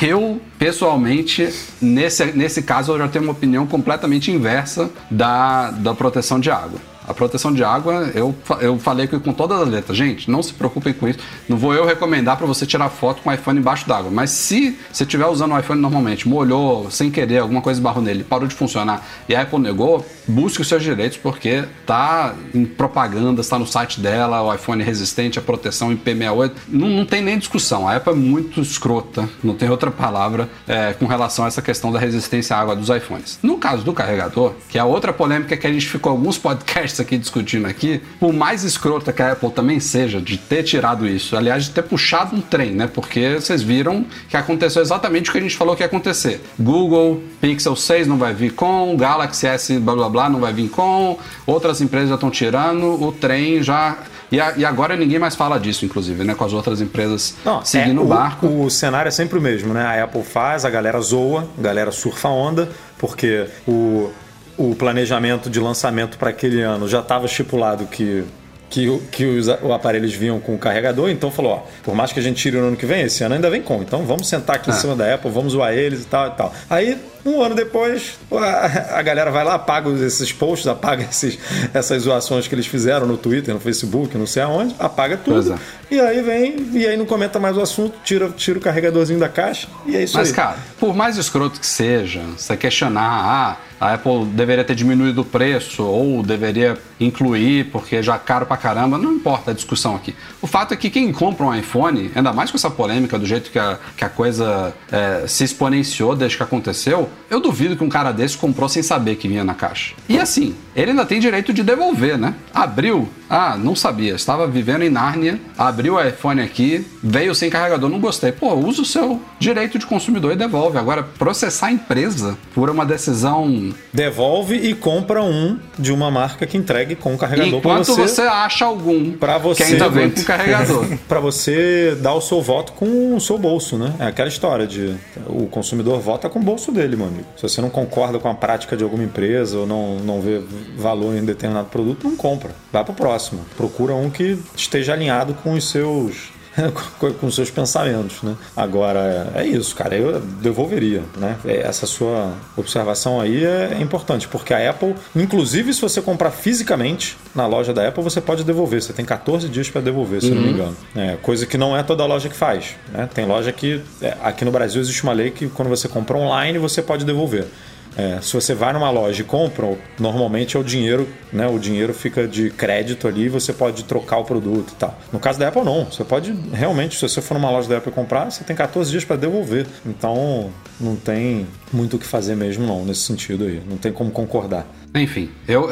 eu, pessoalmente, nesse, nesse caso, eu já tenho uma opinião completamente inversa da, da proteção de água. A proteção de água, eu, eu falei com todas as letras. Gente, não se preocupem com isso. Não vou eu recomendar para você tirar foto com o iPhone embaixo d'água. Mas se você estiver usando o iPhone normalmente, molhou sem querer, alguma coisa esbarrou nele, parou de funcionar e a Apple negou, busque os seus direitos porque tá em propaganda, está no site dela, o iPhone resistente, a proteção IP68. Não, não tem nem discussão. A Apple é muito escrota, não tem outra palavra é, com relação a essa questão da resistência à água dos iPhones. No caso do carregador, que é outra polêmica que a gente ficou alguns podcasts podcasts aqui discutindo aqui, por mais escrota que a Apple também seja de ter tirado isso, aliás, de ter puxado um trem, né? Porque vocês viram que aconteceu exatamente o que a gente falou que ia acontecer. Google, Pixel 6 não vai vir com, Galaxy S blá blá blá não vai vir com, outras empresas já estão tirando, o trem já e, a, e, agora ninguém mais fala disso, inclusive, né? Com as outras empresas Não, seguindo é, o barco. O, cenário é sempre o mesmo, né? A Apple faz, a galera zoa, a galera surfa a onda, porque o, o planejamento de lançamento para aquele ano já estava estipulado que que, que os, os, aparelhos vinham com o carregador, então falou, ó, por mais que a gente tire no ano que vem, esse ano ainda vem com, então vamos sentar aqui ah. em cima da Apple, vamos zoar eles e tal e tal. Aí um ano depois, a, a galera vai lá, apaga esses posts, apaga esses, essas zoações que eles fizeram no Twitter, no Facebook, não sei aonde, apaga tudo. É. E aí vem, e aí não comenta mais o assunto, tira, tira o carregadorzinho da caixa e é isso Mas, aí. cara, por mais escroto que seja, você questionar, ah, a Apple deveria ter diminuído o preço ou deveria incluir porque já é caro pra caramba, não importa a discussão aqui. O fato é que quem compra um iPhone, ainda mais com essa polêmica do jeito que a, que a coisa é, se exponenciou desde que aconteceu, eu duvido que um cara desse comprou sem saber que vinha na caixa. E assim, ele ainda tem direito de devolver, né? Abriu, ah, não sabia, estava vivendo em Nárnia, abriu o iPhone aqui, veio sem carregador, não gostei. Pô, usa o seu direito de consumidor e devolve. Agora, processar a empresa por uma decisão. Devolve e compra um de uma marca que entregue com carregador Enquanto você, você acha algum pra você, que ainda vem com carregador. para você dar o seu voto com o seu bolso, né? É aquela história de o consumidor vota com o bolso dele, meu amigo. Se você não concorda com a prática de alguma empresa ou não, não vê valor em determinado produto, não compra. Vai para o próximo. Procura um que esteja alinhado com os seus com, seus pensamentos, né? Agora, é isso, cara, eu devolveria, né? Essa sua observação aí é, é importante, porque a Apple, inclusive se você comprar fisicamente na loja da Apple, você pode devolver, você tem 14 dias para devolver, se uhum. não me uhum. engano. É, coisa que não é toda loja que faz, né? Tem loja que, é, aqui no Brasil existe uma lei que quando você compra online, você pode devolver. É, se você vai numa loja e compra, normalmente é o dinheiro, né? O dinheiro fica de crédito ali e você pode trocar o produto e tal. No caso da Apple, não. Você pode realmente, se você for numa loja da Apple comprar, você tem 14 dias para devolver. Então, não tem muito o que fazer mesmo, não, nesse sentido aí. Não tem como concordar. Enfim, eu,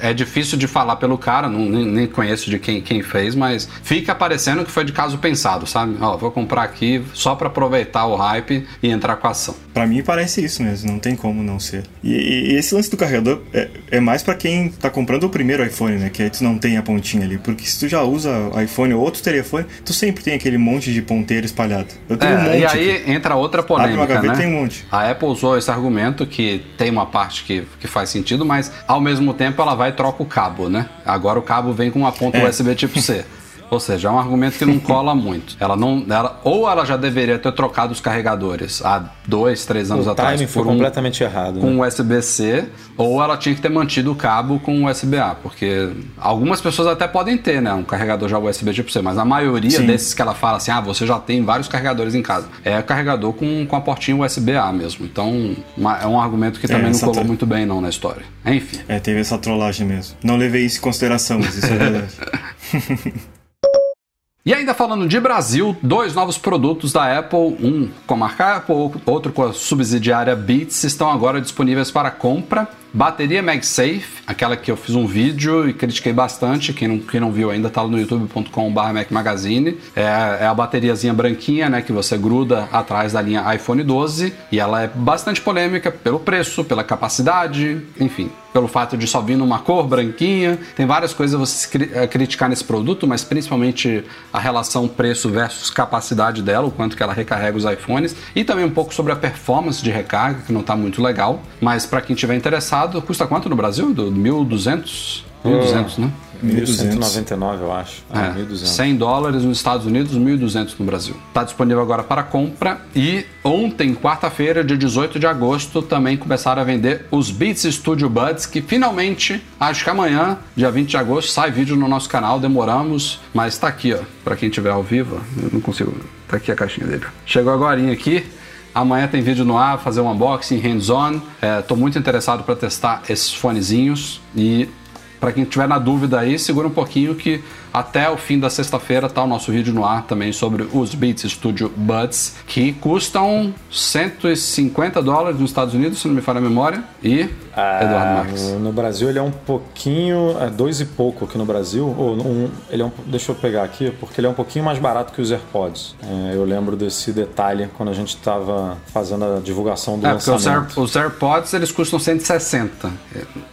é difícil de falar pelo cara, não, nem, nem, conheço de quem, quem fez, mas fica parecendo que foi de caso pensado, sabe? Ó, vou comprar aqui só para aproveitar o hype e entrar com a ação. Para mim parece isso mesmo, não tem como não ser. E, e esse lance do carregador é, é, mais para quem tá comprando o primeiro iPhone, né? Que aí tu não tem a pontinha ali. Porque se tu já usa iPhone ou outro telefone, tu sempre tem aquele monte de ponteiro espalhado. Eu tenho é, um monte. E aí aqui. entra outra polêmica, Abre uma gaveta, né? tem um monte. A Apple usou esse argumento que tem uma parte que, que faz sentido, mas ao mesmo tempo ela vai e troca o cabo, né? Agora o cabo vem com uma ponta é. USB tipo C. Ou seja, é um argumento que não cola muito. Ela não, ela, ou ela já deveria ter trocado os carregadores há dois, três anos o atrás. Foi um, completamente errado. Com né? USB-C, ou ela tinha que ter mantido o cabo com USB-A, porque algumas pessoas até podem ter, né, um carregador já USB tipo C, mas a maioria Sim. desses que ela fala assim, ah, você já tem vários carregadores em casa, é carregador com, com a portinha USB-A mesmo. Então, uma, é um argumento que é, também é, não colou muito bem não na história. Enfim. É, teve essa trollagem mesmo. Não levei isso em consideração, mas isso é verdade. E ainda falando de Brasil, dois novos produtos da Apple, um com a marca Apple, outro com a subsidiária Beats, estão agora disponíveis para compra. Bateria MagSafe, aquela que eu fiz um vídeo e critiquei bastante. Quem não, quem não viu ainda tá no youtube.com.br Mac Magazine. É, é, a bateriazinha branquinha, né? Que você gruda atrás da linha iPhone 12. E ela é bastante polêmica pelo preço, pela capacidade, enfim, pelo fato de só vir numa cor branquinha. Tem várias coisas você eh, criticar nesse produto, mas principalmente a relação preço versus capacidade dela, o quanto que ela recarrega os iPhones. E também um pouco sobre a performance de recarga, que não está muito legal. Mas para quem tiver interessado, custa quanto no Brasil? Do 1.200? 1.200, né? 1.199, eu acho. Ah, é, 1.200. 100 dólares nos Estados Unidos, 1.200 no Brasil. Está disponível agora para compra. E ontem, quarta-feira, dia 18 de agosto, também começaram a vender os Beats Studio Buds, que finalmente, acho que amanhã, dia 20 de agosto, sai vídeo no nosso canal. Demoramos, mas está aqui, ó. Para quem estiver ao vivo, eu não consigo. Tá aqui a caixinha dele. Chegou agora aqui. Amanhã tem vídeo no ar, fazer um unboxing hands-on. Estou é, muito interessado para testar esses fonezinhos e para quem tiver na dúvida aí, segura um pouquinho que até o fim da sexta-feira tá o nosso vídeo no ar também sobre os Beats Studio Buds, que custam 150 dólares nos Estados Unidos, se não me falha a memória, e ah, Eduardo Marques. No Brasil ele é um pouquinho, é dois e pouco aqui no Brasil, ou um, ele é um, deixa eu pegar aqui, porque ele é um pouquinho mais barato que os AirPods. É, eu lembro desse detalhe quando a gente estava fazendo a divulgação do é, lançamento. Os, Air, os, AirPods eles custam 160,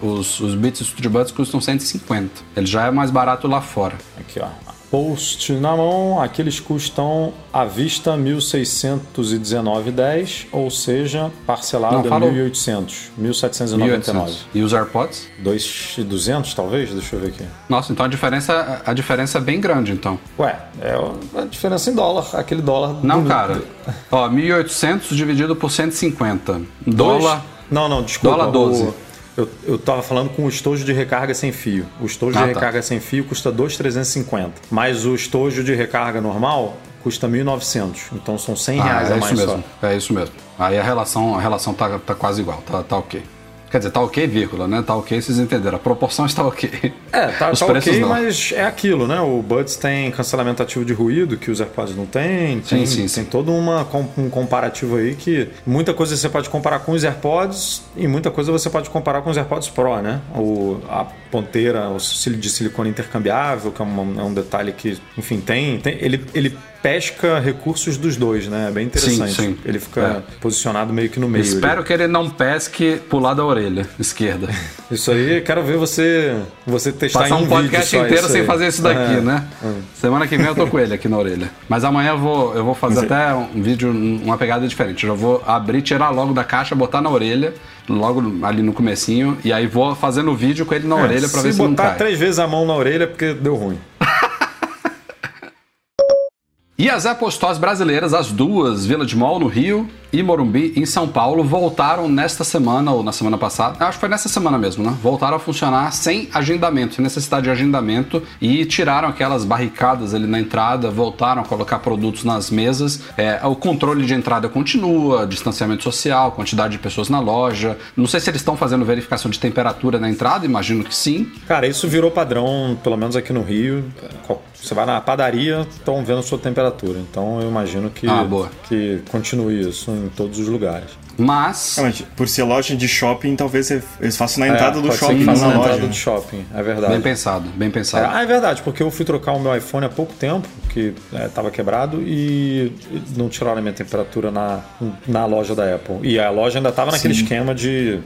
os, os Beats Studio Buds custam 150. Ele já é mais barato lá fora. Aqui, ó. Post na mão, aqui eles custam à vista 1.619,10, ou seja, parcelado Não, 1.800, 1.799. E os AirPods? 2.200 talvez? Deixa eu ver aqui. Nossa, então a diferença, a diferença é bem grande, então. Ué, é a diferença em dólar, aquele dólar... Não, bonito. cara. Ó, 1.800 dividido por 150. Dólar... Não, não, desculpa. Dólar 12. O... Eu, eu tava falando com o estojo de recarga sem fio. O estojo ah, de tá. recarga sem fio custa 2,350. Mas o estojo de recarga normal custa 1.900. Então são 100 ah, reais é a mais isso mesmo. só. É isso mesmo. Aí a relação, a relação tá, tá quase igual, tá, tá ok. Quer dizer, tá ok, vírgula, né? Tá ok, vocês entenderam. A proporção está ok. É, tá, os tá ok, não. mas é aquilo, né? O Buds tem cancelamento ativo de ruído, que os AirPods não tem. Tem, sim, sim, tem sim. todo uma, um comparativo aí que muita coisa você pode comparar com os AirPods e muita coisa você pode comparar com os AirPods Pro, né? O, a ponteira o de silicone intercambiável, que é um, é um detalhe que, enfim, tem. tem ele, ele pesca recursos dos dois, né? É bem interessante. Sim, sim. Ele fica é. posicionado meio que no meio. Espero que ele não pesque lado da orelha esquerda. Isso aí, quero ver você você testar Passar um, um podcast inteiro sem fazer isso daqui, é. né? É. Semana que vem eu tô com ele aqui na orelha. Mas amanhã eu vou, eu vou fazer até um vídeo, uma pegada diferente. Eu já vou abrir, tirar logo da caixa, botar na orelha logo ali no comecinho e aí vou fazendo o vídeo com ele na é, orelha para ver se não cai. Se botar três vezes a mão na orelha é porque deu ruim. E as Stores brasileiras, as duas, Village Mall no Rio e Morumbi em São Paulo, voltaram nesta semana ou na semana passada, acho que foi nessa semana mesmo, né? Voltaram a funcionar sem agendamento, sem necessidade de agendamento e tiraram aquelas barricadas ali na entrada, voltaram a colocar produtos nas mesas. É, o controle de entrada continua, distanciamento social, quantidade de pessoas na loja. Não sei se eles estão fazendo verificação de temperatura na entrada, imagino que sim. Cara, isso virou padrão, pelo menos aqui no Rio. Você vai na padaria, estão vendo a sua temperatura. Então eu imagino que, Ah, que continue isso em todos os lugares. Mas Realmente, por ser loja de shopping, talvez eles façam na entrada É, do shopping, não faça na na loja. entrada do shopping, é verdade. bem pensado, bem É, pensado. ah, é verdade, porque eu fui trocar o meu iPhone há pouco tempo, que estava quebrado, e não tiraram a minha temperatura na, na loja da Apple. E a loja ainda estava naquele esquema de,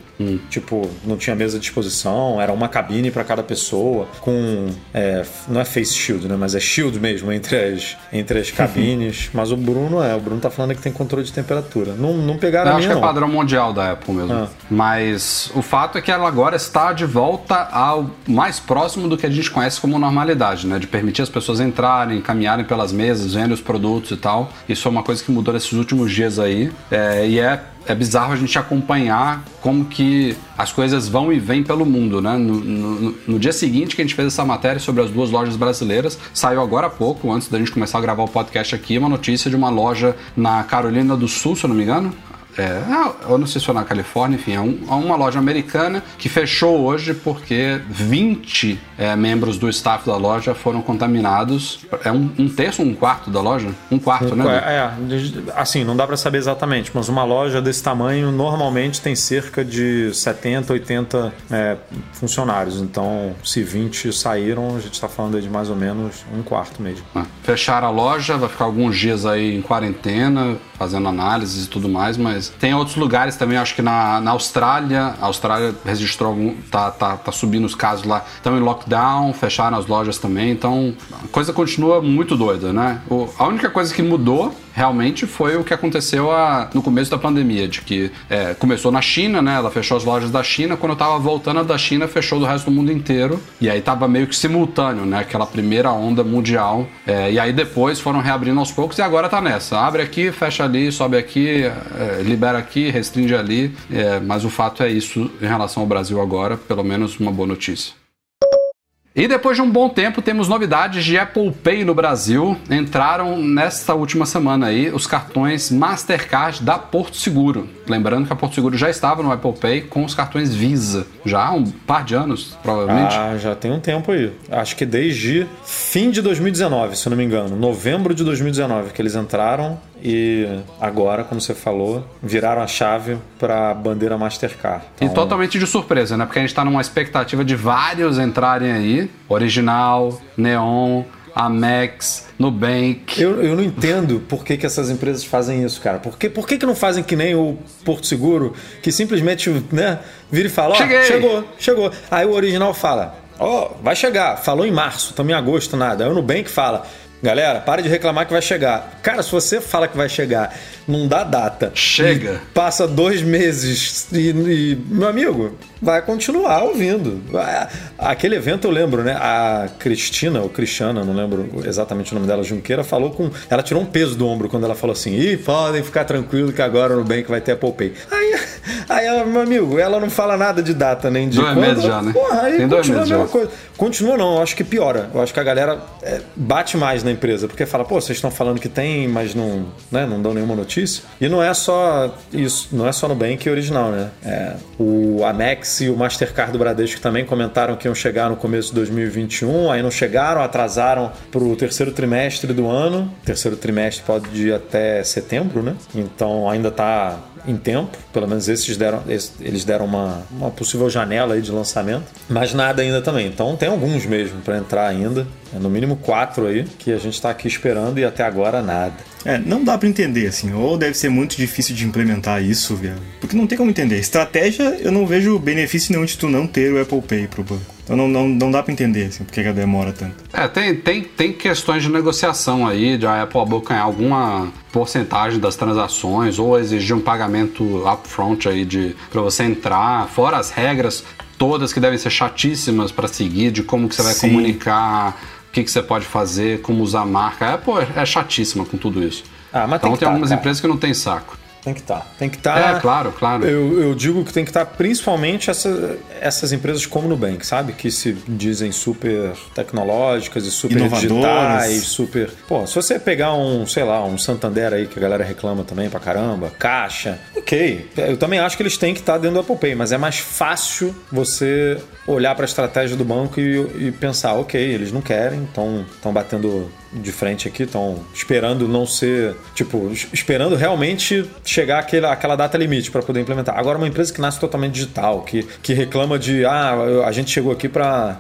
tipo, não tinha mesa de exposição, era uma cabine para cada pessoa, com, é, não é face shield, né, mas é shield mesmo entre as, entre as cabines. mas o Bruno é, o Bruno tá falando que tem controle de temperatura. Não, não pegaram Eu a minha, é padrão mundial da Apple mesmo. Ah. Mas o fato é que ela agora está de volta ao mais próximo do que a gente conhece como normalidade, né? De permitir as pessoas entrarem, caminharem pelas mesas, vendo os produtos e tal. Isso é uma coisa que mudou nesses últimos dias aí. É, e é, é bizarro a gente acompanhar como que as coisas vão e vêm pelo mundo, né? No, no- no dia seguinte que a gente fez essa matéria sobre as duas lojas brasileiras, saiu agora há pouco, antes da gente começar a gravar o podcast aqui, uma notícia de uma loja na Carolina do Sul, se eu não me engano. É, ah, eu não sei se foi na Califórnia, enfim, é, um- é uma loja americana que fechou hoje porque 20 é, membros do staff da loja foram contaminados. É um, um terço, um quarto da loja? Um quarto, né? É, assim, não dá para saber exatamente, mas uma loja desse tamanho normalmente tem cerca de 70, 80 é, funcionários. Então, se 20 saíram, a gente está falando aí de mais ou menos um quarto mesmo. É. Fecharam a loja, vai ficar alguns dias aí em quarentena, fazendo análises e tudo mais, mas tem outros lugares também, acho que na, na Austrália, a Austrália registrou algum, tá, tá, tá subindo os casos lá, estão em lockdown, fecharam as lojas também, então a coisa continua muito doida, né? O- a única coisa que mudou realmente foi o que aconteceu a- no começo da pandemia, de que é, começou na China, né? Ela fechou as lojas da China, quando eu tava voltando da China, fechou do resto do mundo inteiro, e aí tava meio que simultâneo, né? Aquela primeira onda mundial, é, e aí depois foram reabrindo aos poucos, e agora tá nessa, abre aqui, fecha ali, sobe aqui, é, libera aqui, restringe ali, é, mas o fato é isso em relação ao Brasil agora, pelo menos uma boa notícia. E depois de um bom tempo, temos novidades de Apple Pay no Brasil. Entraram nesta última semana aí os cartões Mastercard da Porto Seguro. Lembrando que a Porto Seguro já estava no Apple Pay com os cartões Visa. Já há um par de anos, provavelmente. Ah, já tem um tempo aí. Acho que desde fim de 2019, se eu não me engano. Novembro de 2019 que eles entraram e agora, como você falou, viraram a chave para a bandeira Mastercard. E Então, totalmente de surpresa, né? Porque a gente tá numa expectativa de vários entrarem aí. Original, Neon, Amex, Nubank. Eu, eu não entendo por que, que essas empresas fazem isso, cara. Por que, por que, que não fazem que nem o Porto Seguro, que simplesmente né, vira e fala: Ó, Cheguei. chegou, chegou. Aí o original fala: Ó, vai chegar. Falou em março, estamos em agosto, nada. Aí o Nubank fala: Galera, para de reclamar que vai chegar. Cara, se você fala que vai chegar, não dá data. Chega. e Passa dois meses e, e, meu amigo, vai continuar ouvindo. Aquele evento eu lembro, né? A Cristina, ou Cristiana, não lembro exatamente o nome dela, Junqueira, falou com. Ela tirou um peso do ombro quando ela falou assim: Ih, podem ficar tranquilo que agora no Nubank vai ter Apple Pay. Aí, aí ela, meu amigo, ela não fala nada de data nem de Dois quando. meses já, né? Porra, aí Tem dois continua meses a mesma já. coisa. Continua não, eu acho que piora. Eu acho que a galera é, bate mais na empresa, porque fala, pô, vocês estão falando que tem, mas não, né, não dão nenhuma notícia. E não é só isso, não é só no Bank original, né? É, o Amex e o Mastercard do Bradesco também comentaram que iam chegar no começo de 2021, aí não chegaram, atrasaram pro terceiro trimestre do ano. Terceiro trimestre pode ir até setembro, né? Então ainda tá em tempo, pelo menos esses deram, eles deram uma, uma possível janela aí de lançamento, mas nada ainda também. Então tem alguns mesmo para entrar ainda, é no mínimo quatro aí que a gente está aqui esperando e até agora nada. É, não dá pra entender, assim. Ou deve ser muito difícil de implementar isso, velho. Porque não tem como entender. Estratégia, eu não vejo benefício nenhum de tu não ter o Apple Pay pro banco. Então não, não, não dá pra entender, assim, porque que demora tanto. É, tem, tem, tem questões de negociação aí, de a Apple abocanhar alguma porcentagem das transações ou exigir um pagamento upfront aí de para você entrar, fora as regras todas que devem ser chatíssimas para seguir de como que você vai Sim. comunicar que, que você pode fazer, como usar a marca. A Apple é chatíssima com tudo isso. Ah, mas então tem, tem tá, algumas cara. empresas que não tem saco. Tem que estar. Tem que estar. É, claro, claro. Eu, eu digo que tem que estar principalmente essa, essas empresas como o Nubank, sabe? Que se dizem super tecnológicas e super Inovadoras. digitais, super. Pô, se você pegar um, sei lá, um Santander aí que a galera reclama também pra caramba, Caixa, ok. Eu também acho que eles têm que estar dentro do Apple Pay, mas é mais fácil você olhar para a estratégia do banco e, e pensar, ok, eles não querem, estão batendo de frente aqui, estão esperando não ser, tipo, es- esperando realmente chegar àquela, àquela data limite para poder implementar. Agora, uma empresa que nasce totalmente digital, que, que reclama de, ah, a gente chegou aqui para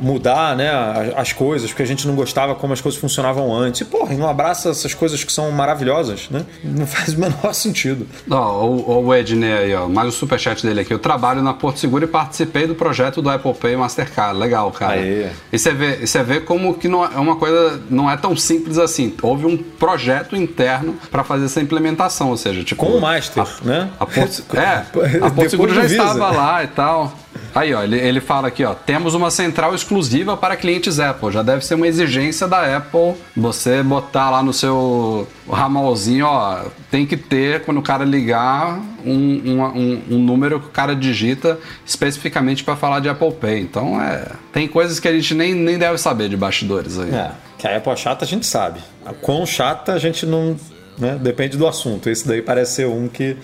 mudar né, as coisas, porque a gente não gostava como as coisas funcionavam antes. E, porra, não abraça essas coisas que são maravilhosas, né? Não faz o menor sentido. Ó, o, o Ednei aí, ó, mais o superchat dele aqui. Eu trabalho na Porto Seguro e participei do projeto do Apple Pay Mastercard. Legal, cara. Aê. E você vê, e você vê como que não é uma coisa, não é tão simples assim. Houve um projeto interno para fazer essa implementação, ou seja, tipo Com o Master, né? A Porto, é, a Porto Seguro já Visa. estava lá e tal. Aí, ó, ele, ele fala aqui, ó, temos uma central exclusiva para clientes Apple. Já deve ser uma exigência da Apple você botar lá no seu ramalzinho, ó, tem que ter, quando o cara ligar, um, um, um- um número que o cara digita especificamente para falar de Apple Pay. Então, é, tem coisas que a gente nem, nem deve saber de bastidores aí. É, que a Apple é chata a gente sabe. A quão chata a gente não. Né, depende do assunto. Esse daí parece ser um que,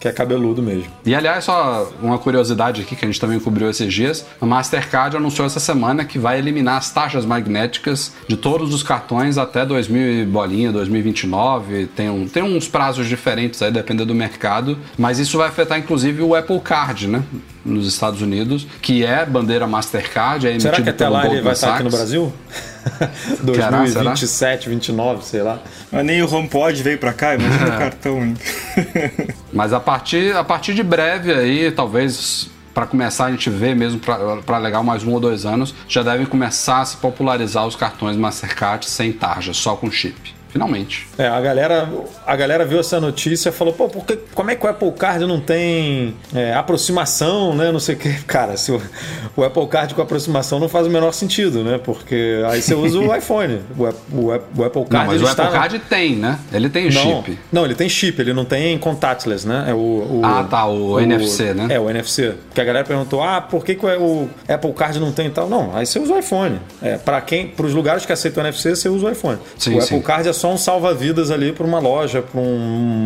que é cabeludo mesmo. E aliás, só uma curiosidade aqui que a gente também cobriu esses dias: a Mastercard anunciou essa semana que vai eliminar as taxas magnéticas de todos os cartões até 2000 e bolinha, 2029. Tem, um, tem uns prazos diferentes aí, dependendo do mercado, mas isso vai afetar inclusive o Apple Card, né? Nos Estados Unidos, que é bandeira Mastercard, é emitido Será que até pelo lá ele vai estar aqui no. Brasil? Será? 2027, 29, sei lá. Mas nem o HomePod veio pra cá, imagina É. o cartão ainda. Mas a partir, a partir de breve aí, talvez para começar a gente ver mesmo para legal mais um ou dois anos, já devem começar a se popularizar os cartões Mastercard sem tarja, só com chip. Finalmente. É, a galera, a galera viu essa notícia e falou, pô, por que- como é que o Apple Card não tem é, aproximação, né? Não sei o que. Cara, se o, o Apple Card com aproximação não faz o menor sentido, né? Porque aí você usa o iPhone. O, o o Apple Card. Não, mas o Apple na- Card tem, né? Ele tem Não, chip. não, ele tem chip, ele não tem contactless, né? É o, o- Ah, tá, o NFC, né? É, o NFC. Porque a galera perguntou, ah, por que, que o Apple Card não tem e tal? Não, aí você usa o iPhone. É, para quem, para os lugares que aceitam o NFC, você usa o iPhone. Sim, o sim. Apple Card é só um salva-vidas ali para uma loja, para um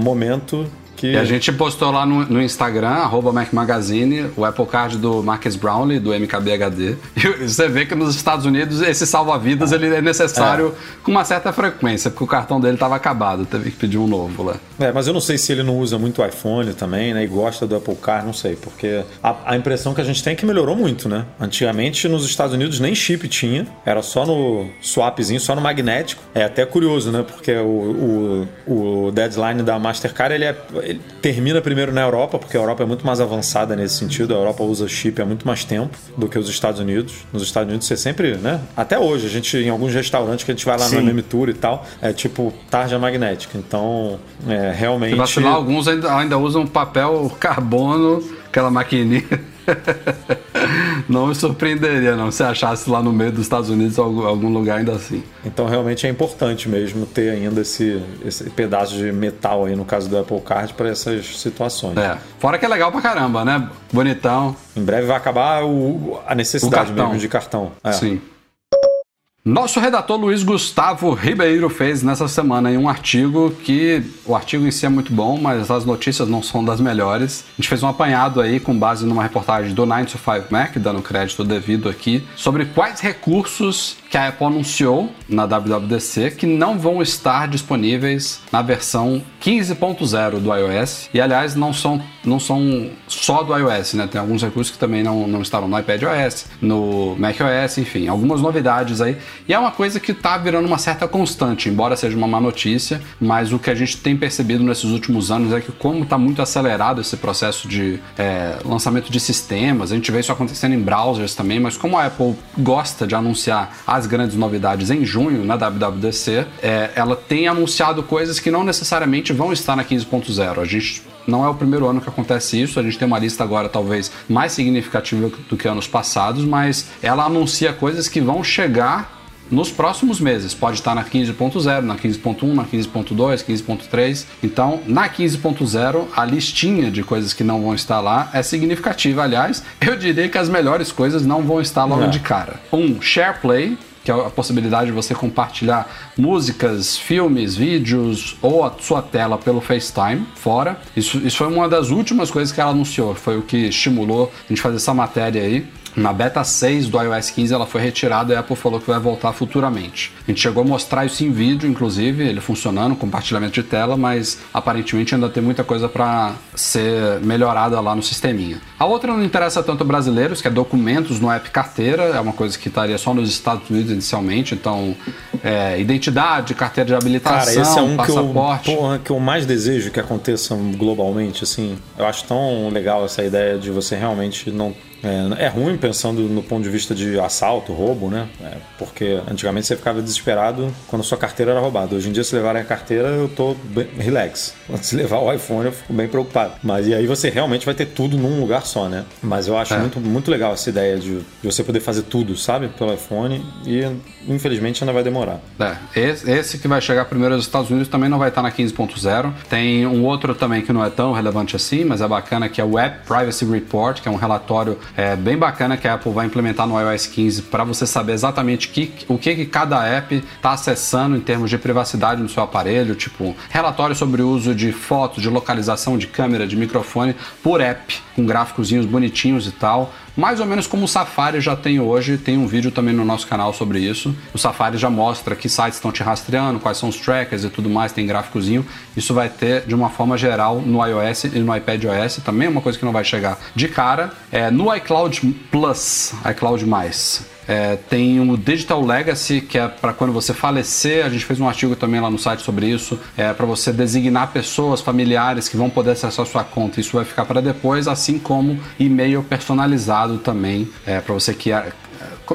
momento que... E a gente postou lá no, no Instagram, arroba Mac Magazine, o Apple Card do Marcus Brownlee, do MKBHD. E você vê que nos Estados Unidos esse salva-vidas ele é necessário com uma certa frequência, porque o cartão dele estava acabado, teve que pedir um novo lá. É, mas eu não sei se ele não usa muito o iPhone também, né? E gosta do Apple Car, não sei. Porque a, a impressão que a gente tem é que melhorou muito, né? Antigamente nos Estados Unidos nem chip tinha, era só no swapzinho, só no magnético. É até curioso, né? Porque o, o, o deadline da Mastercard ele, é, ele termina primeiro na Europa, porque a Europa é muito mais avançada nesse sentido. A Europa usa chip há muito mais tempo do que os Estados Unidos. Nos Estados Unidos você sempre, né? Até hoje, a gente, em alguns restaurantes que a gente vai lá Sim. no MM Tour e tal, é tipo tarja magnética. Então, é, realmente. Se vacilar, alguns ainda, ainda usam papel carbono, aquela maquininha. não me surpreenderia, não, se achasse lá no meio dos Estados Unidos algum, lugar ainda assim. Então realmente é importante mesmo ter ainda esse, esse pedaço de metal aí no caso do Apple Card para essas situações. É. Fora que é legal pra caramba, né? Bonitão. Em breve vai acabar o- a necessidade mesmo de cartão. É. Sim. Nosso redator Luiz Gustavo Ribeiro fez nessa semana um artigo que o artigo em si é muito bom, mas as notícias não são das melhores. A gente fez um apanhado aí com base numa reportagem do 9 to 5 Mac, dando crédito devido aqui, sobre quais recursos que a Apple anunciou na WWDC que não vão estar disponíveis na versão 15.0 do iOS. E aliás, não são, não são só do iOS, né? Tem alguns recursos que também não, não estarão no iPadOS, no macOS, enfim, algumas novidades aí. E é uma coisa que tá virando uma certa constante, embora seja uma má notícia, mas o que a gente tem percebido nesses últimos anos é que como tá muito acelerado esse processo de é, lançamento de sistemas, a gente vê isso acontecendo em browsers também, mas como a Apple gosta de anunciar as grandes novidades em junho na WWDC, é, ela tem anunciado coisas que não necessariamente vão estar na 15.0. A gente não é o primeiro ano que acontece isso, a gente tem uma lista agora talvez mais significativa do que anos passados, mas ela anuncia coisas que vão chegar nos próximos meses. Pode estar na 15.0, na 15.1, na 15.2, 15.3. Então, na 15.0, a listinha de coisas que não vão estar lá é significativa. Aliás, eu diria que as melhores coisas não vão estar logo Não. de cara. Um, SharePlay, que é a possibilidade de você compartilhar músicas, filmes, vídeos ou a sua tela pelo FaceTime fora. Isso, isso foi uma das últimas coisas que ela anunciou, foi o que estimulou a gente fazer essa matéria aí. Na beta 6 do iOS 15 ela foi retirada e a Apple falou que vai voltar futuramente. A gente chegou a mostrar isso em vídeo, inclusive, ele funcionando, compartilhamento de tela, mas aparentemente ainda tem muita coisa para ser melhorada lá no sisteminha. A outra não interessa tanto brasileiros, que é documentos no app carteira, é uma coisa que estaria só nos Estados Unidos inicialmente, então é, identidade, carteira de habilitação, Cara, esse é um que eu, passaporte. porra, que eu mais desejo que aconteça globalmente, assim. Eu acho tão legal essa ideia de você realmente não. É, é ruim pensando no ponto de vista de assalto, roubo, né? É, porque antigamente você ficava desesperado quando sua carteira era roubada. Hoje em dia, se levarem a carteira, eu tô bem, relax. Se levar o iPhone, eu fico bem preocupado. Mas e aí você realmente vai ter tudo num lugar só, né? Mas eu acho É. muito, muito legal essa ideia de, de você poder fazer tudo, sabe? Pelo iPhone. E infelizmente ainda vai demorar. É, esse, esse que vai chegar primeiro aos Estados Unidos também não vai estar na 15.0. Tem um outro também que não é tão relevante assim, mas é bacana, que é o App Privacy Report, que é um relatório é, bem bacana que a Apple vai implementar no iOS 15 para você saber exatamente que, o que, que cada app está acessando em termos de privacidade no seu aparelho, tipo relatório sobre o uso de fotos, de localização de câmera, de microfone por app, com gráficozinhos bonitinhos e tal. Mais ou menos como o Safari já tem hoje, tem um vídeo também no nosso canal sobre isso. O Safari já mostra que sites estão te rastreando, quais são os trackers e tudo mais, tem gráficozinho. Isso vai ter de uma forma geral no iOS e no iPadOS, também é uma coisa que não vai chegar de cara. É, no iCloud Plus, iCloud+, é, tem o Digital Legacy, que é para quando você falecer. A gente fez um artigo também lá no site sobre isso. É para você designar pessoas, familiares que vão poder acessar sua conta. Isso vai ficar para depois, assim como e-mail personalizado também. É para você que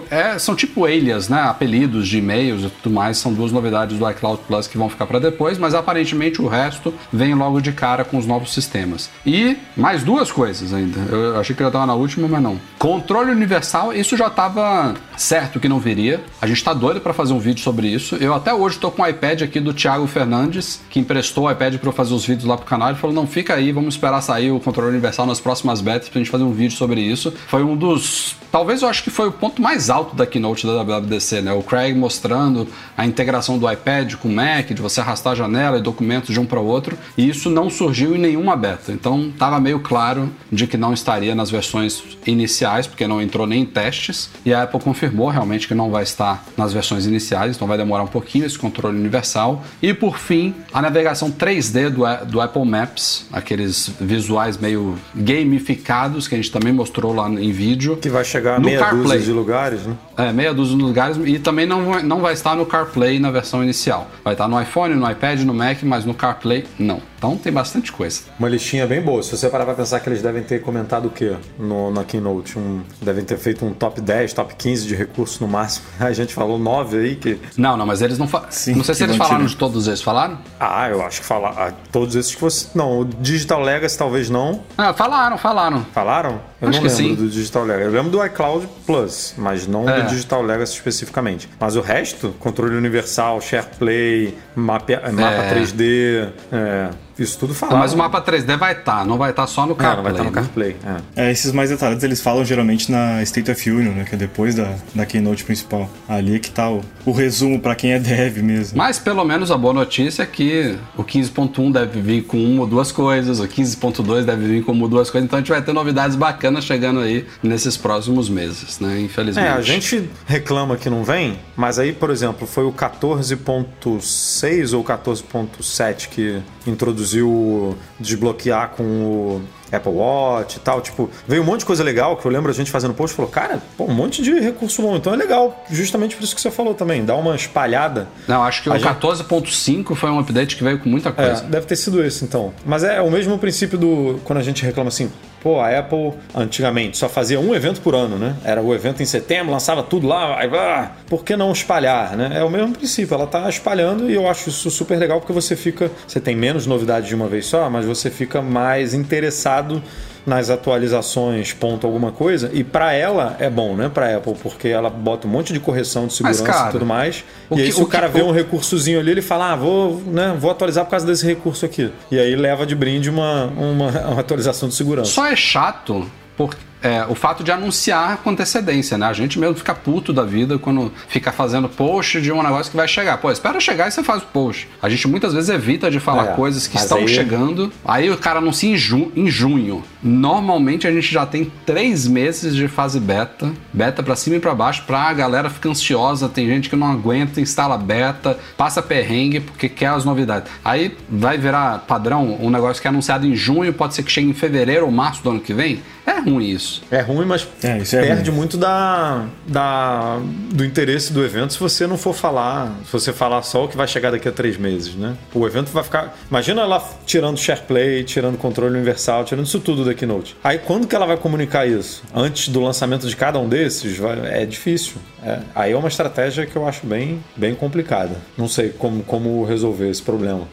é, são tipo alias, né? Apelidos de e-mails e tudo mais. São duas novidades do iCloud Plus que vão ficar para depois, mas aparentemente o resto vem logo de cara com os novos sistemas. E mais duas coisas ainda. Eu achei que já estava na última, mas não. Controle universal, isso já estava certo que não viria. A gente está doido para fazer um vídeo sobre isso. Eu até hoje estou com o iPad aqui do Thiago Fernandes, que emprestou o iPad para eu fazer os vídeos lá pro canal. Ele falou: não, fica aí, vamos esperar sair o controle universal nas próximas betas pra gente fazer um vídeo sobre isso. Foi um dos. Talvez eu acho que foi o ponto mais alto da keynote da WWDC, né? O Craig mostrando a integração do iPad com o Mac, de você arrastar a janela e documentos de um para o outro. E isso não surgiu em nenhuma beta. Então estava meio claro de que não estaria nas versões iniciais, porque não entrou nem em testes. E a Apple confirmou realmente que não vai estar nas versões iniciais, então vai demorar um pouquinho esse controle universal. E por fim, a navegação 3D do, do Apple Maps, aqueles visuais meio gamificados que a gente também mostrou lá em vídeo. Que vai chegar a No meia CarPlay. dúzia de lugares, né? É, meia dúzia de lugares e também não vai, não vai estar no CarPlay na versão inicial. Vai estar no iPhone, no iPad, no Mac, mas no CarPlay não. Então tem bastante coisa. Uma listinha bem boa. Se você parar pra pensar que eles devem ter comentado o quê no, na Keynote? Um, devem ter feito um top 10, top 15 de recursos no máximo. A gente falou 9 aí que. Não, não, mas eles não falam. Sim, Não sei se eles falaram tiram. de todos eles. Falaram? Ah, eu acho que falar. ah, todos esses que você. Não, o Digital Legacy talvez não. Ah, falaram, falaram. Falaram? Eu Acho não lembro sim. do Digital Legacy. Eu lembro do iCloud Plus, mas não É. do Digital Legacy especificamente. Mas o resto, controle universal, SharePlay, mapa, mapa É. 3D, é, isso tudo falaram. mas o mapa 3D vai estar, não vai estar só no CarPlay. não vai estar no né? CarPlay. é. É, esses mais detalhados eles falam geralmente na State of Union, né? Que é depois da, da keynote principal. Ali é que tá o, o resumo pra quem é dev mesmo. Mas pelo menos a boa notícia é que o 15.1 deve vir com uma ou duas coisas, o 15.2 deve vir com uma ou duas coisas, então a gente vai ter novidades bacanas chegando aí nesses próximos meses, né? Infelizmente. É, a gente reclama que não vem, mas aí, por exemplo, foi o 14.6 ou 14.7 que introduziu o desbloquear com o Apple Watch e tal. Tipo, veio um monte de coisa legal que eu lembro a gente fazendo post e falou, cara, pô, um monte de recurso bom. Então é legal, justamente por isso que você falou também, dá uma espalhada. Não, acho que A o gente- 14.5 foi um update que veio com muita É, coisa. deve ter sido esse então. Mas é o mesmo princípio do quando a gente reclama assim, pô, a Apple antigamente só fazia um evento por ano, né? Era o evento em setembro, lançava tudo lá, aí, ah, por que não espalhar, né? É o mesmo princípio, ela tá espalhando e eu acho isso super legal porque você fica, você tem menos novidades de uma vez só, mas você fica mais interessado nas atualizações ponto alguma coisa, e para ela é bom, né, para Apple, porque ela bota um monte de correção de segurança Mas, cara, e tudo mais. E aí que- se o o cara que- vê um recursozinho ali, ele fala: "Ah, vou, né, vou atualizar por causa desse recurso aqui". E aí leva de brinde uma, uma, uma atualização de segurança. Só é chato por é, o fato de anunciar com antecedência, né? A gente mesmo fica puto da vida quando fica fazendo post de um negócio que vai chegar. Pô, espera chegar e você faz o post. A gente muitas vezes evita de falar É, coisas que estão aí- chegando. Aí o cara anuncia em, ju em junho. Normalmente a gente já tem três meses de fase beta, beta pra cima e pra baixo, pra galera ficar ansiosa. Tem gente que não aguenta, instala beta, passa perrengue porque quer as novidades. Aí vai virar padrão um negócio que é anunciado em junho, pode ser que chegue em fevereiro ou março do ano que vem. É ruim isso. É ruim, mas É, é perde ruim. muito da, da, do interesse do evento se você não for falar, se você falar só o que vai chegar daqui a três meses, né? O evento vai ficar. Imagina ela tirando SharePlay, tirando controle universal, tirando isso tudo da Keynote. Aí quando que ela vai comunicar isso? Antes do lançamento de cada um desses? Vai- é difícil. É, aí é uma estratégia que eu acho bem, bem complicada. Não sei como, como resolver esse problema.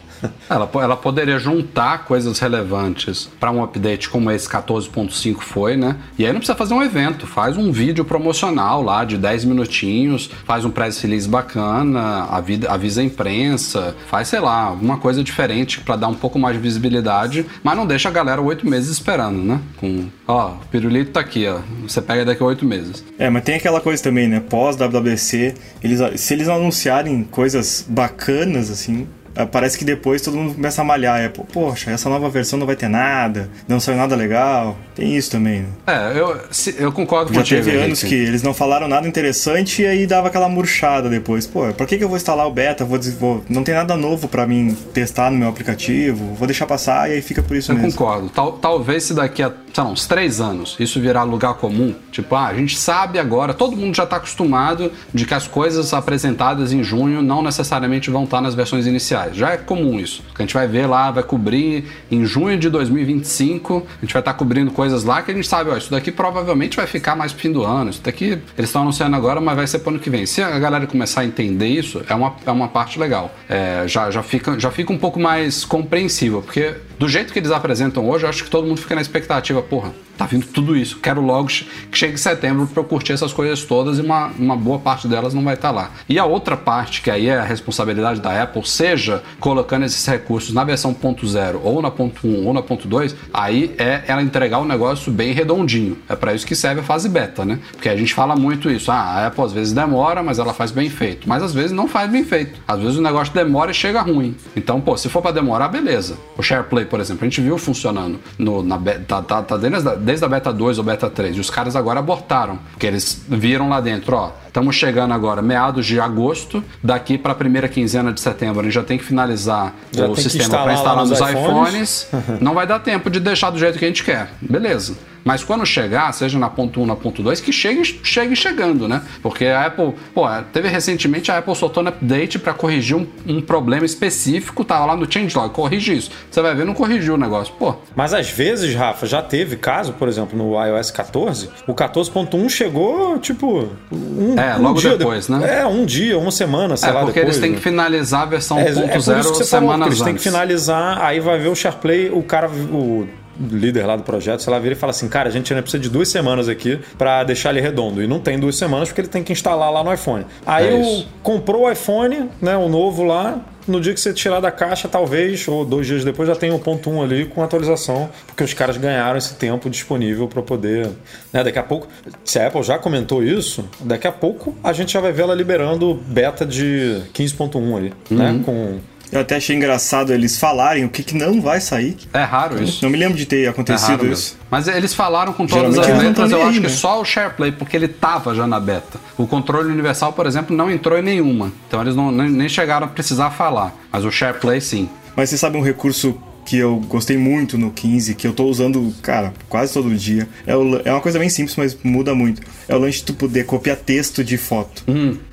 Ela, ela poderia juntar coisas relevantes para um update como esse 14.5 foi, né? E aí não precisa fazer um evento, faz um vídeo promocional lá de 10 minutinhos, faz um press release bacana, avida- avisa a imprensa, faz, sei lá, alguma coisa diferente para dar um pouco mais de visibilidade, mas não deixa a galera oito meses esperando, né? Com, ó, o pirulito tá aqui, ó. Você pega daqui a oito meses. É, mas tem aquela coisa também, né? Pós-WWDC, eles, se eles anunciarem coisas bacanas, assim, parece que depois todo mundo começa a malhar. É, poxa, essa nova versão não vai ter nada, não saiu nada legal. Tem isso também, né? É, eu, se- eu concordo Já contigo. teve anos que eles não falaram nada interessante e aí dava aquela murchada depois. Pô, pra que, que eu vou instalar o beta? Vou, vou- não tem nada novo pra mim testar no meu aplicativo. Vou deixar passar e aí fica por isso Eu mesmo. concordo. Tal- talvez se daqui a, sei lá, uns três anos isso virar lugar comum, tipo, ah, a gente sabe agora, todo mundo já está acostumado de que as coisas apresentadas em junho não necessariamente vão estar nas versões iniciais. Já é comum isso. A gente vai ver lá, vai cobrir em junho de 2025, a gente vai estar cobrindo coisas lá que a gente sabe, ó, isso daqui provavelmente vai ficar mais pro fim do ano, isso daqui eles estão anunciando agora, mas vai ser pro ano que vem. Se a galera começar a entender isso, é uma, é uma parte legal. É, já, já, fica, já fica um pouco mais compreensível, porque do jeito que eles apresentam hoje, acho que todo mundo fica na expectativa, porra, tá vindo tudo isso, quero logo que chegue em setembro pra eu curtir essas coisas todas e uma, uma boa parte delas não vai estar lá. E a outra parte, que aí é a responsabilidade da Apple, seja colocando esses recursos na versão ponto .0 ou na ponto .1 ou na ponto .2, aí é ela entregar o negócio bem redondinho. É para isso que serve a fase beta, né? Porque a gente fala muito isso, ah, a Apple às vezes demora, mas ela faz bem feito. Mas às vezes não faz bem feito. Às vezes o negócio demora e chega ruim. Então, pô, se for para demorar, beleza. O SharePlay, por exemplo, a gente viu funcionando no, na tá, tá, tá desde, a, desde a beta 2 ou beta 3. E os caras agora abortaram, porque eles viram lá dentro, ó, estamos chegando agora meados de agosto, daqui para a primeira quinzena de setembro, a gente já tem que finalizar Já o sistema para instalar nos nos iPhones. iPhones. não vai dar tempo de deixar do jeito que a gente quer. Beleza. Mas quando chegar, seja na ponto 1, na ponto 2, que chegue, chegue chegando, né? Porque a Apple, pô, teve recentemente a Apple soltou um update para corrigir um, um problema específico, tava lá no changelog, corrige isso. Você vai ver, não corrigiu o negócio. Pô, Mas às vezes, Rafa, já teve caso, por exemplo, no iOS 14, o 14.1 chegou, tipo, um, É, um logo dia depois, de- né? É, um dia, uma semana, sei é lá, porque depois, eles têm né? que finalizar a versão É, é zero você falou, porque semanas eles têm que antes. finalizar, aí vai ver o SharePlay, o cara, o líder lá do projeto, sei lá, vira e fala assim, cara, a gente ainda precisa de duas semanas aqui pra deixar ele redondo. E não tem duas semanas porque ele tem que instalar lá no iPhone. Aí É comprou o iPhone, né, o novo lá, no dia que você tirar da caixa, talvez, ou dois dias depois, já tem o ponto 1 ali com atualização, porque os caras ganharam esse tempo disponível para poder. Né, daqui a pouco, se a Apple já comentou isso, daqui a pouco a gente já vai ver ela liberando beta de 15.1 ali, Uhum. né? Com Eu até achei engraçado eles falarem o que, que não vai sair. É raro isso. Não me lembro de ter É acontecido raro isso. Mas eles falaram com todas Geralmente as letras, eu nem acho aí, que né? só o SharePlay, porque ele tava já na beta. O controle universal, por exemplo, não entrou em nenhuma. Então eles não, nem, nem chegaram a precisar falar. Mas o SharePlay, sim. Mas você sabe um recurso que eu gostei muito no 15, que eu tô usando, cara, quase todo dia. É, o, é uma coisa bem simples, mas muda muito. É o lance de tu poder copiar texto de foto.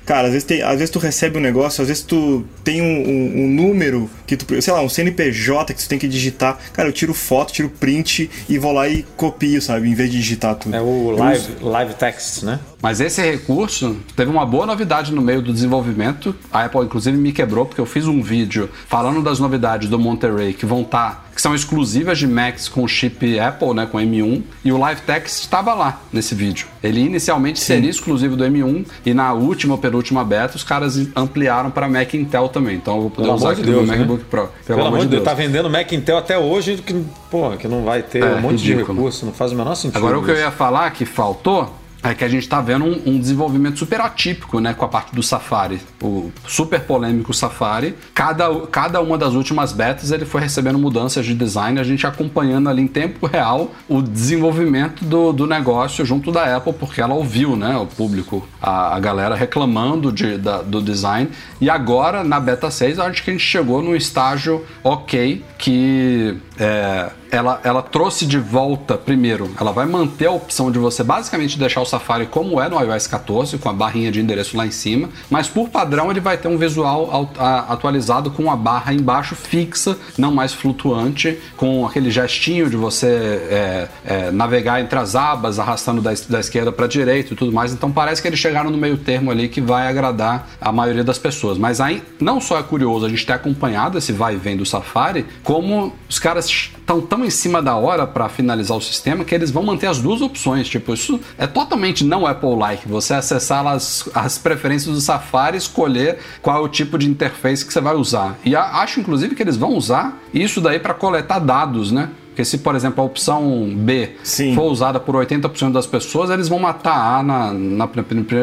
Cara, às vezes, tem, às vezes tu recebe um negócio, às vezes tu tem um, um- um número que tu, sei lá, um CNPJ que tu tem que digitar. Cara, eu tiro foto, tiro print e vou lá e copio, sabe? Em vez de digitar tudo. É o live, uso- live text, né? Mas esse recurso teve uma boa novidade no meio do desenvolvimento. A Apple, inclusive, me quebrou porque eu fiz um vídeo falando das novidades do Monterey que vão estar, que são exclusivas de Macs com chip Apple, né, com M1, e o Live Text estava lá nesse vídeo. Ele inicialmente seria exclusivo do M1 e na última ou penúltima beta os caras ampliaram para Mac Intel também. Então eu vou poder Pelo usar aqui no Deus, meu né? MacBook Pro. Pelo, amor de Deus, tá vendendo Mac Intel até hoje que, porra, que não vai ter É, um monte ridículo. de recurso, não faz o menor sentido. Agora o que eu ia falar que faltou é que a gente está vendo um, um desenvolvimento super atípico, né, com a parte do Safari, o super polêmico Safari. Cada, cada uma das últimas betas ele foi recebendo mudanças de design, a gente acompanhando ali em tempo real o desenvolvimento do, do negócio junto da Apple, porque ela ouviu, né, o público, a, a galera reclamando de, da- do design. E agora na beta 6 eu acho que a gente chegou num estágio ok que é, ela, ela trouxe de volta, primeiro, ela vai manter a opção de você basicamente deixar o Safari como é no iOS 14, com a barrinha de endereço lá em cima, mas por padrão ele vai ter um visual atualizado com a barra embaixo fixa, não mais flutuante, com aquele gestinho de você é, é, navegar entre as abas, arrastando da, da esquerda para a direita e tudo mais. Então parece que eles chegaram no meio termo ali que vai agradar a maioria das pessoas. Mas aí não só é curioso a gente ter acompanhado esse vai e vem do Safari, como os caras estão tão em cima da hora para finalizar o sistema que eles vão manter as duas opções. Tipo, isso é totalmente não Apple-like. Você acessar as, as preferências do Safari, escolher qual é o tipo de interface que você vai usar. E acho, inclusive, que eles vão usar isso daí para coletar dados, né? Porque se, por exemplo, a opção B Sim. for usada por 80% das pessoas, eles vão matar a na, na,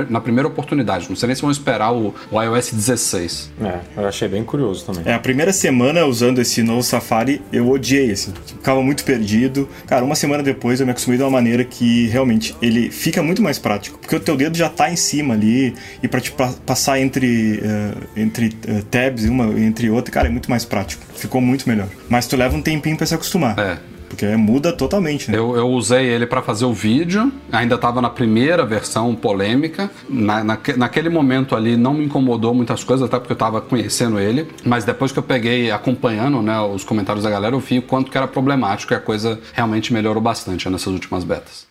na primeira oportunidade. Não sei nem se vão esperar o, o iOS 16. É, eu achei bem curioso também. É, a primeira semana usando esse novo Safari, eu odiei, assim. Ficava muito perdido. Cara, uma semana depois eu me acostumei de uma maneira que realmente ele fica muito mais prático. Porque o teu dedo já tá em cima ali e pra te pa- passar entre, eh, entre eh, tabs, uma entre outra, cara, é muito mais prático. Ficou muito melhor. Mas tu leva um tempinho pra se acostumar. É. Porque muda totalmente, né? Eu, eu usei ele para fazer o vídeo, ainda estava na primeira versão polêmica. Na, naque- naquele momento ali não me incomodou muitas coisas, até porque eu estava conhecendo ele. Mas depois que eu peguei acompanhando né, os comentários da galera, eu vi o quanto que era problemático e a coisa realmente melhorou bastante nessas últimas betas.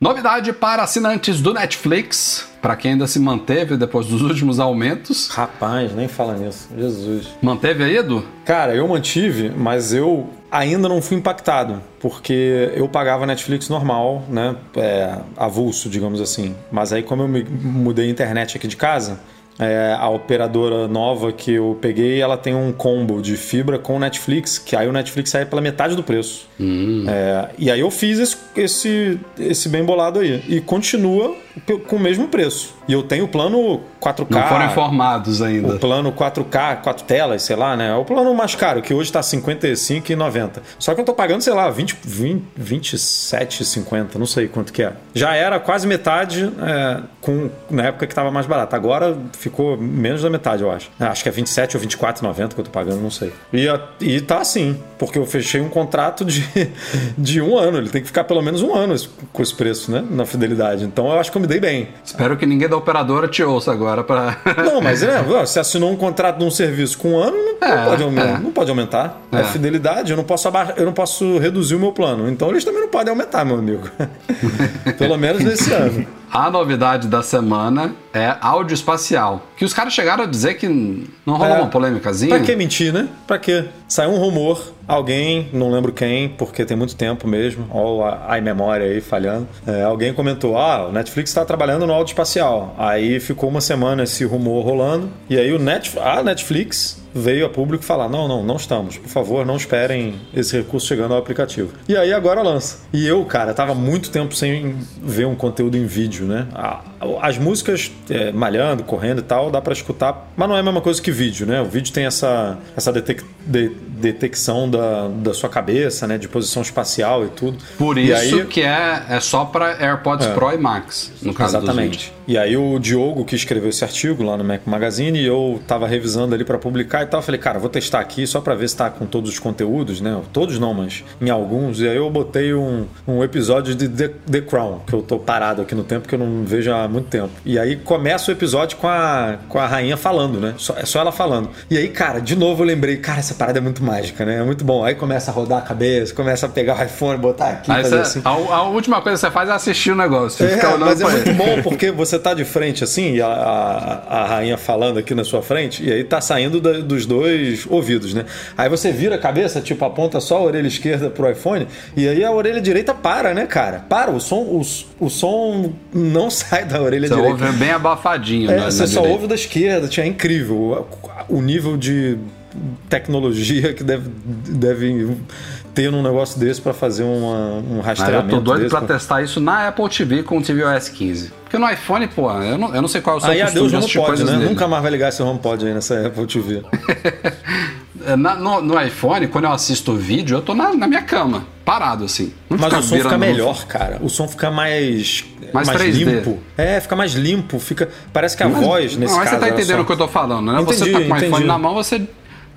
Novidade para assinantes do Netflix, para quem ainda se manteve depois dos últimos aumentos. Rapaz, nem fala nisso. Jesus. Manteve aí, Edu? Cara, eu mantive, mas eu ainda não fui impactado, porque eu pagava Netflix normal, né? É, avulso, digamos assim. Mas aí, como eu me mudei a internet aqui de casa, é, a operadora nova que eu peguei, ela tem um combo de fibra com Netflix, que aí o Netflix sai pela metade do preço. É, e aí eu fiz esse, esse, esse bem bolado aí. E continua com o mesmo preço. E eu tenho o plano 4K. Não foram informados ainda. O plano 4K, 4 telas, sei lá, né? É o plano mais caro, que hoje tá R$ 55,90. Só que eu tô pagando, sei lá, 20, 20, 27,50, não sei quanto que é. Já era quase metade é, com, na época que tava mais barato. Agora ficou menos da metade, eu acho. É, Acho que é 27 ou 24,90 que eu tô pagando, não sei. E, e tá assim, porque eu fechei um contrato de, de um ano. Ele tem que ficar pelo menos um ano com esse preço, né? Na fidelidade. Então eu acho que eu me dei bem. Espero que ninguém da operadora te ouça agora para. Não, mas né, você assinou um contrato de um serviço com um ano, não, É, pode, aumentar, é. não pode aumentar. É. É. fidelidade, eu não, posso eu não posso reduzir o meu plano. Então eles também não podem aumentar, meu amigo. Pelo menos nesse ano. A novidade da semana é áudio espacial. Que os caras chegaram a dizer que não rolou É. uma polêmicazinha. Pra que mentir, né? Pra quê? Saiu um rumor, alguém, não lembro quem, porque tem muito tempo mesmo, ó a, memória aí falhando. É, alguém comentou: ah, o Netflix está trabalhando no áudio espacial. Aí ficou uma semana esse rumor rolando, e aí o Net, a Netflix veio a público falar: não, não, não estamos. Por favor, não esperem esse recurso chegando ao aplicativo. E aí agora lança. E eu, cara, tava muito tempo sem ver um conteúdo em vídeo, né? As músicas é, malhando, correndo e tal, dá pra escutar, mas não é a mesma coisa que vídeo, né? O vídeo tem essa, essa detec- de- detecção da, da sua cabeça, né? De posição espacial e tudo. Por E isso aí- que é, é só para AirPods É. Pro e Max, no caso. Exatamente. E aí o Diogo que escreveu esse artigo lá no Mac Magazine e eu tava revisando ali para publicar e tal, eu falei, cara, vou testar aqui só para ver se tá com todos os conteúdos, né? Todos não, mas em alguns. E aí eu botei um, um episódio de The, The Crown, que eu tô parado aqui no tempo que eu não vejo há muito tempo. E aí começa o episódio com a, com a rainha falando, né? Só, é só ela falando. E aí, cara, de novo eu lembrei, cara, essa parada é muito mágica, né? É muito muito bom. Aí começa a rodar a cabeça, começa a pegar o iPhone, botar aqui, você- assim. a, a última coisa que você faz é assistir o negócio. É, mas é muito bom porque você tá de frente assim, e a, a, a rainha falando aqui na sua frente, e aí tá saindo da- dos dois ouvidos, né? Aí você vira a cabeça, tipo, aponta só a orelha esquerda pro iPhone, e aí a orelha direita para, né, cara? Para, o som, o, o som não sai da orelha Você direita. ouve bem abafadinho. É, na, você na só direita. ouve da esquerda, tinha é incrível o, o nível de tecnologia que deve, deve ter num negócio desse pra fazer uma- um Ah, eu rastreamento tô doido pra testar isso na Apple TV com o tvOS 15. Porque no iPhone, pô, eu não, eu não sei qual é o seu Aí costume adeus de HomePod, né? dele. Nunca mais vai ligar esse HomePod aí nessa Apple TV. É, na- no, no iPhone, quando eu assisto vídeo, eu tô na, na minha cama, parado assim. Não Mas o som fica melhor, cara. O som fica mais. Mais 3D. limpo. É, fica mais limpo. Fica... Parece que a voz, nesse não, mas caso. você tá era entendendo só- o que eu tô falando, né? você Entendi, tá com o iPhone na mão, você.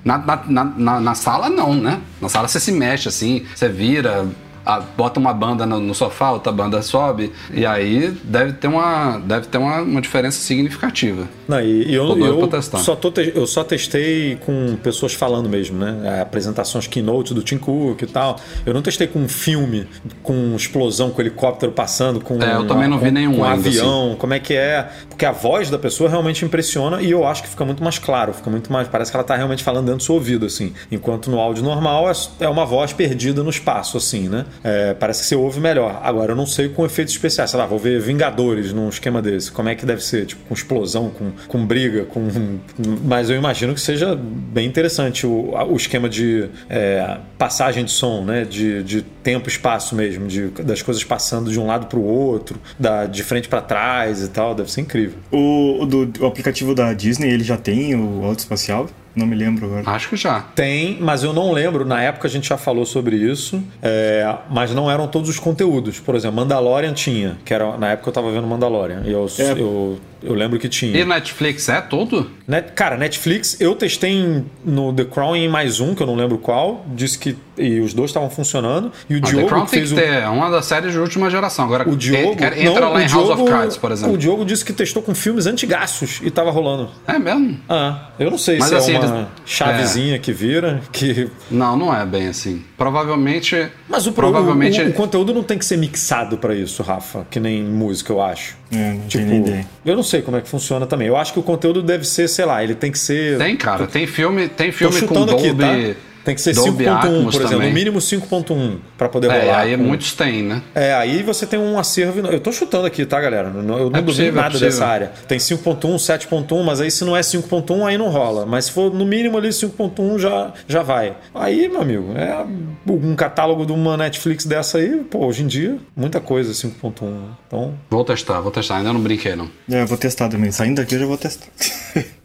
Na, na, na, na- sala, não, né? Na sala você se mexe assim, você vira, a- bota uma banda no, no sofá, outra banda sobe, e aí deve ter uma, deve ter uma, uma diferença significativa. Não, e, e eu, eu, só tô te- eu só testei com pessoas falando mesmo, né? É, Apresentações keynote do Tim Cook e tal. Eu não testei com um filme, com explosão, com helicóptero passando, com. É, eu também não vi nenhum Com assim. avião, como é que é. Porque a voz da pessoa realmente impressiona e eu acho que fica muito mais claro, fica muito mais. Parece que ela tá realmente falando dentro do seu ouvido, assim. Enquanto no áudio normal é, é uma voz perdida no espaço, assim, né? É, parece que você ouve melhor. Agora, eu não sei com efeitos especiais. Sei lá, vou ver Vingadores num esquema desse. Como é que deve ser? Tipo, com explosão, com, com briga, com. Mas eu imagino que seja bem interessante o, o esquema de é, passagem de som, né? De, de tempo espaço mesmo, de, das coisas passando de um lado para o outro, da, de frente para trás e tal. Deve ser incrível. O, do, o aplicativo da Disney, ele já tem o áudio espacial? Não me lembro agora. Acho que já. Tem, mas eu não lembro. Na época a gente já falou sobre isso, é, mas não eram todos os conteúdos. Por exemplo, Mandalorian tinha, que era na época eu tava vendo Mandalorian. E eu, É. eu, eu lembro que tinha. E Netflix é tudo? Net- cara, Netflix, eu testei no The Crown em mais um, que eu não lembro qual, disse que e os dois estavam funcionando. E o Ah, Diogo The Crown que tem fez que o. ter, é uma das séries de última geração. Agora, O Diogo. en- entra não, lá o em House of Diogo- Cards, por exemplo. O Diogo disse que testou com filmes antigaços e tava rolando. É mesmo? Ah, eu não sei Mas se assim, é uma eles- chavezinha que vira, que Não, não é bem assim. Provavelmente. Mas o, pro- provavelmente o, o conteúdo não tem que ser mixado pra isso, Rafa, que nem música, eu acho. É, não Tipo, nem ideia. eu não sei como é que funciona também. Eu acho que o conteúdo deve ser, sei lá, ele tem que ser. Tem, cara. Tem filme, tem Tô filme com Dolby. aqui, tá? Tem que ser Dolby 5.1, Atmos por exemplo, também. no mínimo 5.1 pra poder É, rolar. aí com- muitos têm, né? É, aí você tem um acervo. Eu tô chutando aqui, tá, galera? Eu não eu não duvido possível, é nada possível. dessa área. Tem 5.1, 7.1, mas aí se não é 5.1, aí não rola. Mas se for no mínimo ali 5.1, já, já vai. Aí, meu amigo, é um catálogo de uma Netflix dessa aí, pô, hoje em dia, muita coisa 5.1. né? Então, Vou testar, vou testar. Ainda não brinquei, não. É, eu vou testar também. Saindo daqui eu já vou testar.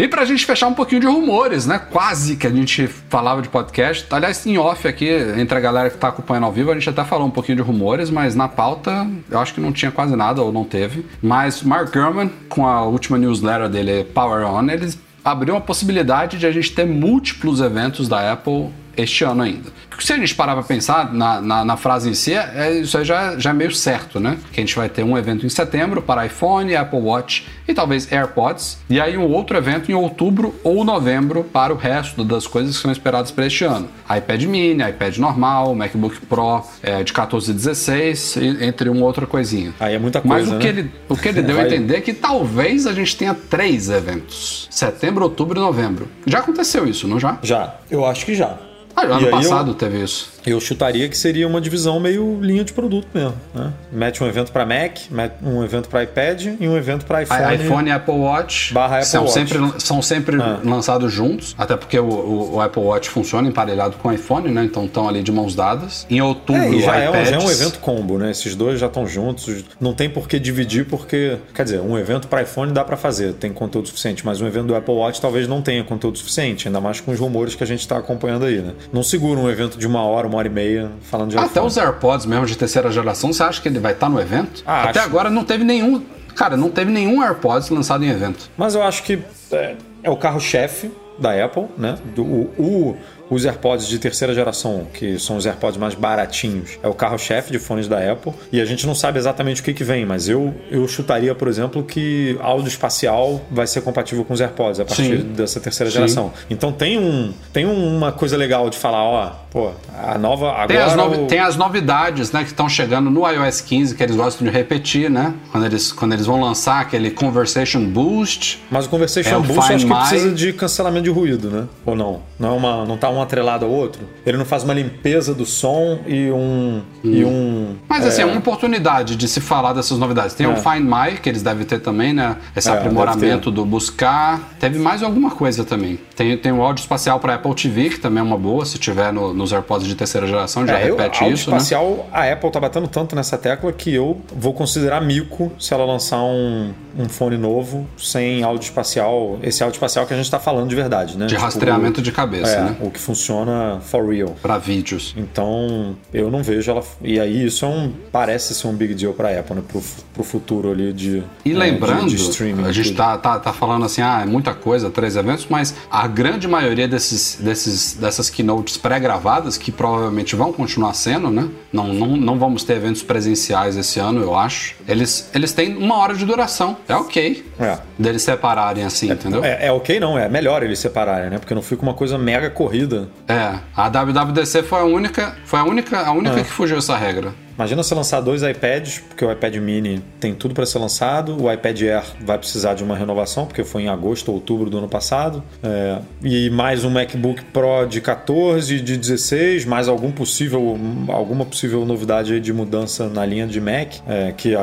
E pra gente fechar um pouquinho de rumores, né? Quase que a gente falava de podcast. Aliás, em off aqui, entre a galera que tá acompanhando ao vivo, a gente até falou um pouquinho de rumores, mas na pauta eu acho que não tinha quase nada ou não teve. Mas Mark Gurman, com a última newsletter dele, Power On, ele abriu uma possibilidade de a gente ter múltiplos eventos da Apple este ano ainda. Porque se a gente parar pra pensar na, na, na frase em si, é, isso aí já, já é meio certo, né? Que a gente vai ter um evento em setembro para iPhone, Apple Watch e talvez AirPods, e aí um outro evento em outubro ou novembro para o resto das coisas que são esperadas para este ano. iPad mini, iPad normal, MacBook Pro é, de 14 e 16, e- entre uma outra coisinha. aí é muita Mas coisa, o né? que, ele, o que ele deu a entender é que talvez a gente tenha três eventos: setembro, outubro e novembro. Já aconteceu isso, não já? Já, eu acho que já. Ah, ano aí eu- passado teve isso. Eu chutaria que seria uma divisão meio linha de produto mesmo. Né? Mete um evento para Mac, um evento para iPad e um evento para iPhone. IPhone e Apple Watch Barra Apple são, Watch. sempre, são sempre Ah. lançados juntos, até porque o, o- o Apple Watch funciona emparelhado com o iPhone, né? Então estão ali de mãos dadas. Em outubro, É, já é, um, iPads, já é um evento combo, né? Esses dois já estão juntos. Não tem por que dividir, porque. Quer dizer, um evento para iPhone dá para fazer, tem conteúdo suficiente, mas um evento do Apple Watch talvez não tenha conteúdo suficiente, ainda mais com os rumores que a gente está acompanhando aí, né? Não segura um evento de uma hora, uma hora e meia falando de Até iPhone. os AirPods mesmo de terceira geração, você acha que ele vai estar no evento? Ah, Até acho. agora não teve nenhum. Cara, não teve nenhum AirPods lançado em evento. Mas eu acho que é, é o carro-chefe da Apple, né? Do- o, o, os AirPods de terceira geração, que são os AirPods mais baratinhos, é o carro-chefe de fones da Apple. E a gente não sabe exatamente o que, que vem, mas eu, eu chutaria, por exemplo, que áudio espacial vai ser compatível com os AirPods a partir Sim. dessa terceira Sim. geração. Então tem, um, tem uma coisa legal de falar, ó, pô, a nova. Agora Tem as, novi- o- tem as novidades, né, que estão chegando no iOS 15, que eles gostam de repetir, né? Quando eles, quando eles vão lançar aquele Conversation Boost. Mas o Conversation É, o Boost eu acho que precisa de cancelamento de ruído, né? Ou não? Não, é uma, não tá um atrelado ao outro? Ele não faz uma limpeza do som e um. E um Mas assim, é uma oportunidade de se falar dessas novidades. Tem o É. Find My, que eles devem ter também, né? Esse É, aprimoramento do buscar. Teve mais alguma coisa também. Tem, tem o áudio espacial para Apple TV, que também é uma boa, se tiver no- nos AirPods de terceira geração, já É, eu, repete áudio isso, né? espacial, a Apple tá batendo tanto nessa tecla que eu vou considerar mico se ela lançar um, um fone novo sem áudio espacial. Esse áudio espacial que a gente tá falando de verdade, né? De Tipo, rastreamento de cabeça, é, né? o que funciona for real. Para vídeos. Então, eu não vejo ela. E aí, isso é um. Parece ser um big deal pra Apple, né? Pro, pro futuro ali de. E né, lembrando, de, de streaming. a gente tá, tá, tá falando assim, ah, é muita coisa, três eventos, mas a grande maioria desses, desses, dessas keynotes pré-gravadas, que provavelmente vão continuar sendo, né? Não, não, não vamos ter eventos presenciais esse ano, eu acho. Eles, eles têm uma hora de duração. É ok. É. Deles separarem assim, entendeu? É, é ok, não, é melhor eles separarem, né? Porque não fica uma coisa mega corrida. É, a WWDC foi a única, foi a única, a única É. que fugiu essa regra. Imagina você lançar dois iPads, porque o iPad mini tem tudo para ser lançado, o iPad Air vai precisar de uma renovação, porque foi em agosto ou outubro do ano passado, é, e mais um MacBook Pro de 14, de 16, mais algum possível, alguma possível novidade de mudança na linha de Mac, é, que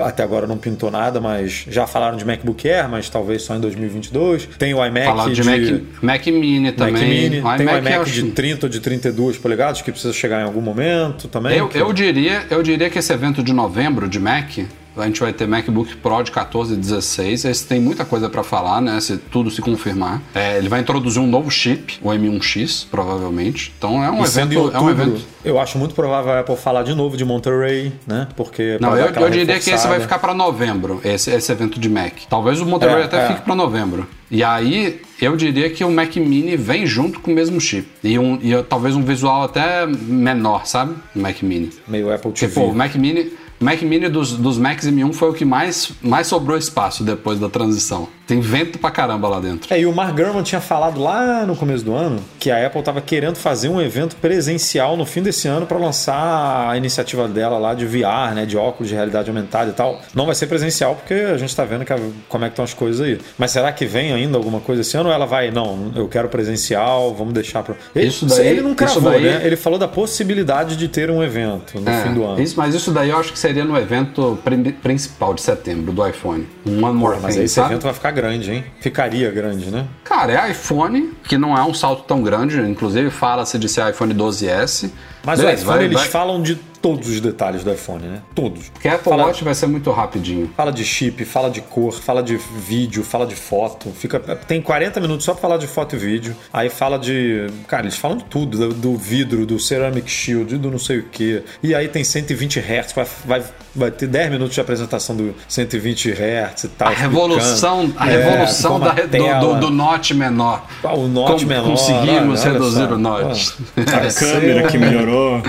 até agora não pintou nada, mas já falaram de MacBook Air, mas talvez só em 2022. Tem o iMac Falaram de, Mac, Mac Mini também. Mac Mini, O tem o iMac eu de acho- 30 ou de 32 polegadas que precisa chegar em algum momento também. Eu, que- eu, diria, eu diria que esse evento de novembro de Mac, a gente vai ter MacBook Pro de 14 e 16. Esse tem muita coisa para falar, né? Se tudo se confirmar. É, ele vai introduzir um novo chip, o M1X, provavelmente. Então é um E evento. É um outubro, evento. Eu acho muito provável a Apple falar de novo de Monterey, né? Porque. Não, eu, eu diria que esse vai reforçada. ficar para novembro, esse, esse evento de Mac. Talvez o Monterey É, até é. fique para novembro. E aí, eu diria que o Mac Mini vem junto com o mesmo chip. E, um, e talvez um visual até menor, sabe? O Mac Mini. Meio Apple TV. Tipo, o Mac Mini, Mac Mini dos, dos Macs M1 foi o que mais, mais sobrou espaço depois da transição. Tem vento pra caramba lá dentro. É, e o Mark Gurman tinha falado lá no começo do ano que a Apple estava querendo fazer um evento presencial no fim desse ano para lançar a iniciativa dela lá de VR, né, de óculos de realidade aumentada e tal. Não vai ser presencial porque a gente está vendo que como é que estão as coisas aí. Mas será que vem ainda alguma coisa esse ano ou ela vai, não, eu quero presencial, vamos deixar para Isso daí- ele não cravou, daí- né? Ele falou da possibilidade de ter um evento no É, fim do ano. isso- mas isso daí eu acho que seria no evento principal de setembro do iPhone. Um One More Mas aí esse evento vai ficar grande, hein? Ficaria grande, né? Cara, é iPhone, que não é um salto tão grande, inclusive fala-se de ser iPhone 12S. Mas Beleza, o iPhone, vai- eles vai- falam de todos os detalhes do iPhone, né? Todos. Porque Apple Fala- Watch vai ser muito rapidinho. Fala de chip, fala de cor, fala de vídeo, fala de foto. Fica, tem 40 minutos só pra falar de foto e vídeo. Aí fala de. Cara, eles falam de tudo: do, do vidro, do ceramic shield, do não sei o que. E aí tem 120 Hz. Vai, vai, vai ter 10 minutos de apresentação do 120 Hz e tal. A revolução, a É, revolução da, do, do, do note menor. Ah, O note Como menor. Conseguimos olha, reduzir o note. A ser câmera que melhorou.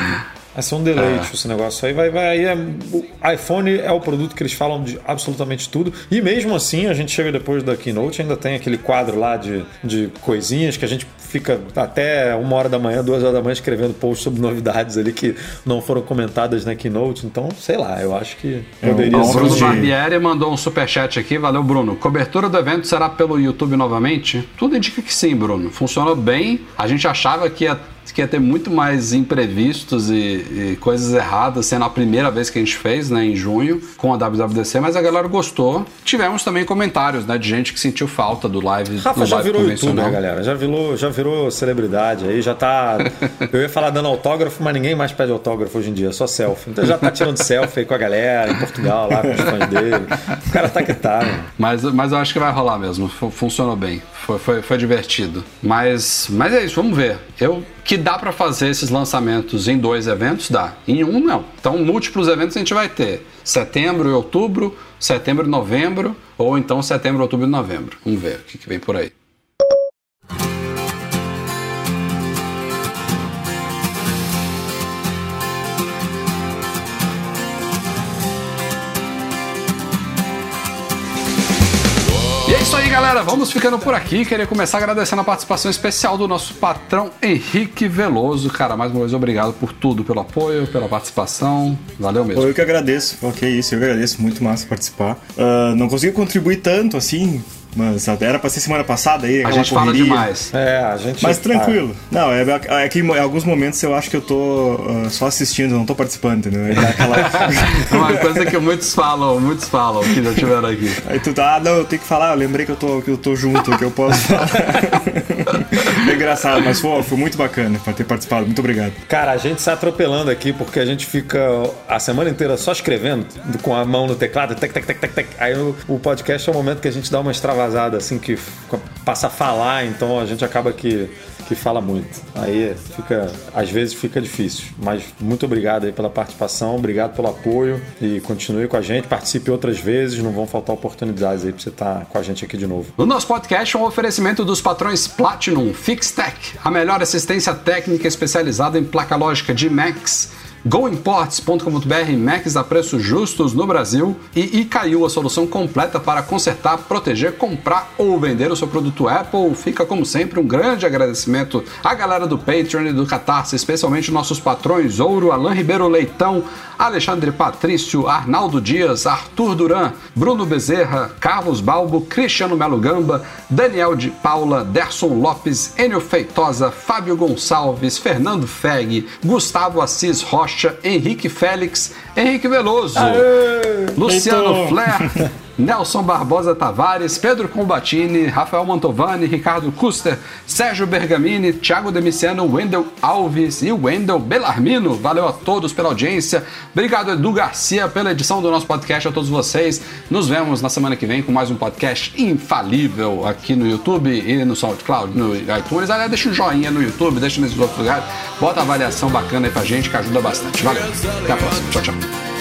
Vai ser um deleite esse negócio aí. Vai, vai, aí é- o iPhone é o produto que eles falam de absolutamente tudo. E mesmo assim, a gente chega depois da Keynote, ainda tem aquele quadro lá de, de coisinhas que a gente fica até uma hora da manhã, duas horas da manhã escrevendo posts sobre novidades ali que não foram comentadas na Keynote. Então, sei lá, eu acho que É, poderia o O. Bruno de- Barbieri mandou um superchat aqui, valeu Bruno. Cobertura do evento será pelo YouTube novamente? Tudo indica que sim, Bruno. Funcionou bem. A gente achava que ia, que ia ter muito mais imprevistos e, e coisas erradas, sendo a primeira vez que a gente fez, né, em junho, com a WWDC, mas a galera gostou. Tivemos também comentários, né, de gente que sentiu falta do live. Rafa do já live virou convencional. youtuber, galera. Já virou, já virou celebridade aí, já tá. Eu ia falar dando autógrafo, mas ninguém mais pede autógrafo hoje em dia, só selfie. Então já tá tirando selfie aí com a galera em Portugal, lá com os fãs dele. O cara tá que tá, né? Mas, mas eu acho que vai rolar mesmo. Fu- Funcionou bem. Foi, foi, foi divertido. Mas, mas é isso, vamos ver. Eu que dá pra fazer esses lançamentos em dois eventos, dá. Em um, não. Então, múltiplos eventos a gente vai ter. Setembro e outubro, setembro e novembro, ou então setembro, outubro e novembro. Vamos ver o que, que vem por aí. Galera, vamos ficando por aqui. Queria começar agradecendo a participação especial do nosso patrão Henrique Veloso. Cara, mais uma vez, obrigado por tudo, pelo apoio, pela participação. Valeu mesmo. Eu que agradeço. Ok, isso, eu agradeço. Muito massa participar. Uh, não consegui contribuir tanto assim, mas era pra ser semana passada aí. A gente correria. fala demais. É, a gente. Mas tranquilo. Ah. Não, é, é, que em alguns momentos eu acho que eu tô uh, só assistindo, não tô participando, entendeu? É aquela... Uma coisa que muitos falam, muitos falam que já tiveram aqui. Aí tu tá, ah, não, eu tenho que falar, eu lembrei que eu tô, que eu tô junto, que eu posso falar. é engraçado, mas foi, foi muito bacana por ter participado. Muito obrigado. Cara, a gente se atropelando aqui porque a gente fica a semana inteira só escrevendo com a mão no teclado, tec, tec, tec, tec, tec. Aí o, o podcast é o momento que a gente dá uma assim, que passa a falar, então a gente acaba que que fala muito. Aí fica, às vezes fica difícil. Mas muito obrigado aí pela participação, obrigado pelo apoio e continue com a gente, participe outras vezes, não vão faltar oportunidades aí para você estar tá com a gente aqui de novo. O nosso podcast é um oferecimento dos patrões Platinum Fixtech, a melhor assistência técnica especializada em placa lógica de Macs goimports.com.br, Macs a preços justos no Brasil e Icaiu, a solução completa para consertar, proteger, comprar ou vender o seu produto Apple. Fica como sempre um grande agradecimento à galera do Patreon e do Catarse, especialmente nossos patrões Ouro, Alain Ribeiro Leitão, Alexandre Patrício, Arnaldo Dias, Arthur Duran, Bruno Bezerra, Carlos Balbo, Cristiano Melo Gamba, Daniel de Paula, Derson Lopes, Enio Feitosa, Fábio Gonçalves, Fernando Feg, Gustavo Assis Rocha, Henrique Félix, Henrique Veloso, Aê, Luciano Flair. Nelson Barbosa Tavares, Pedro Combatini, Rafael Mantovani, Ricardo Custer, Sérgio Bergamini, Thiago Demiciano, Wendel Alves e Wendel Belarmino. Valeu a todos pela audiência. Obrigado, Edu Garcia, pela edição do nosso podcast, a todos vocês. Nos vemos na semana que vem com mais um podcast infalível aqui no YouTube e no SoundCloud, no iTunes. Aliás, deixa um joinha no YouTube, deixa nesses outros lugares. Bota avaliação bacana aí pra gente que ajuda bastante. Valeu. Até a próxima. Tchau, tchau.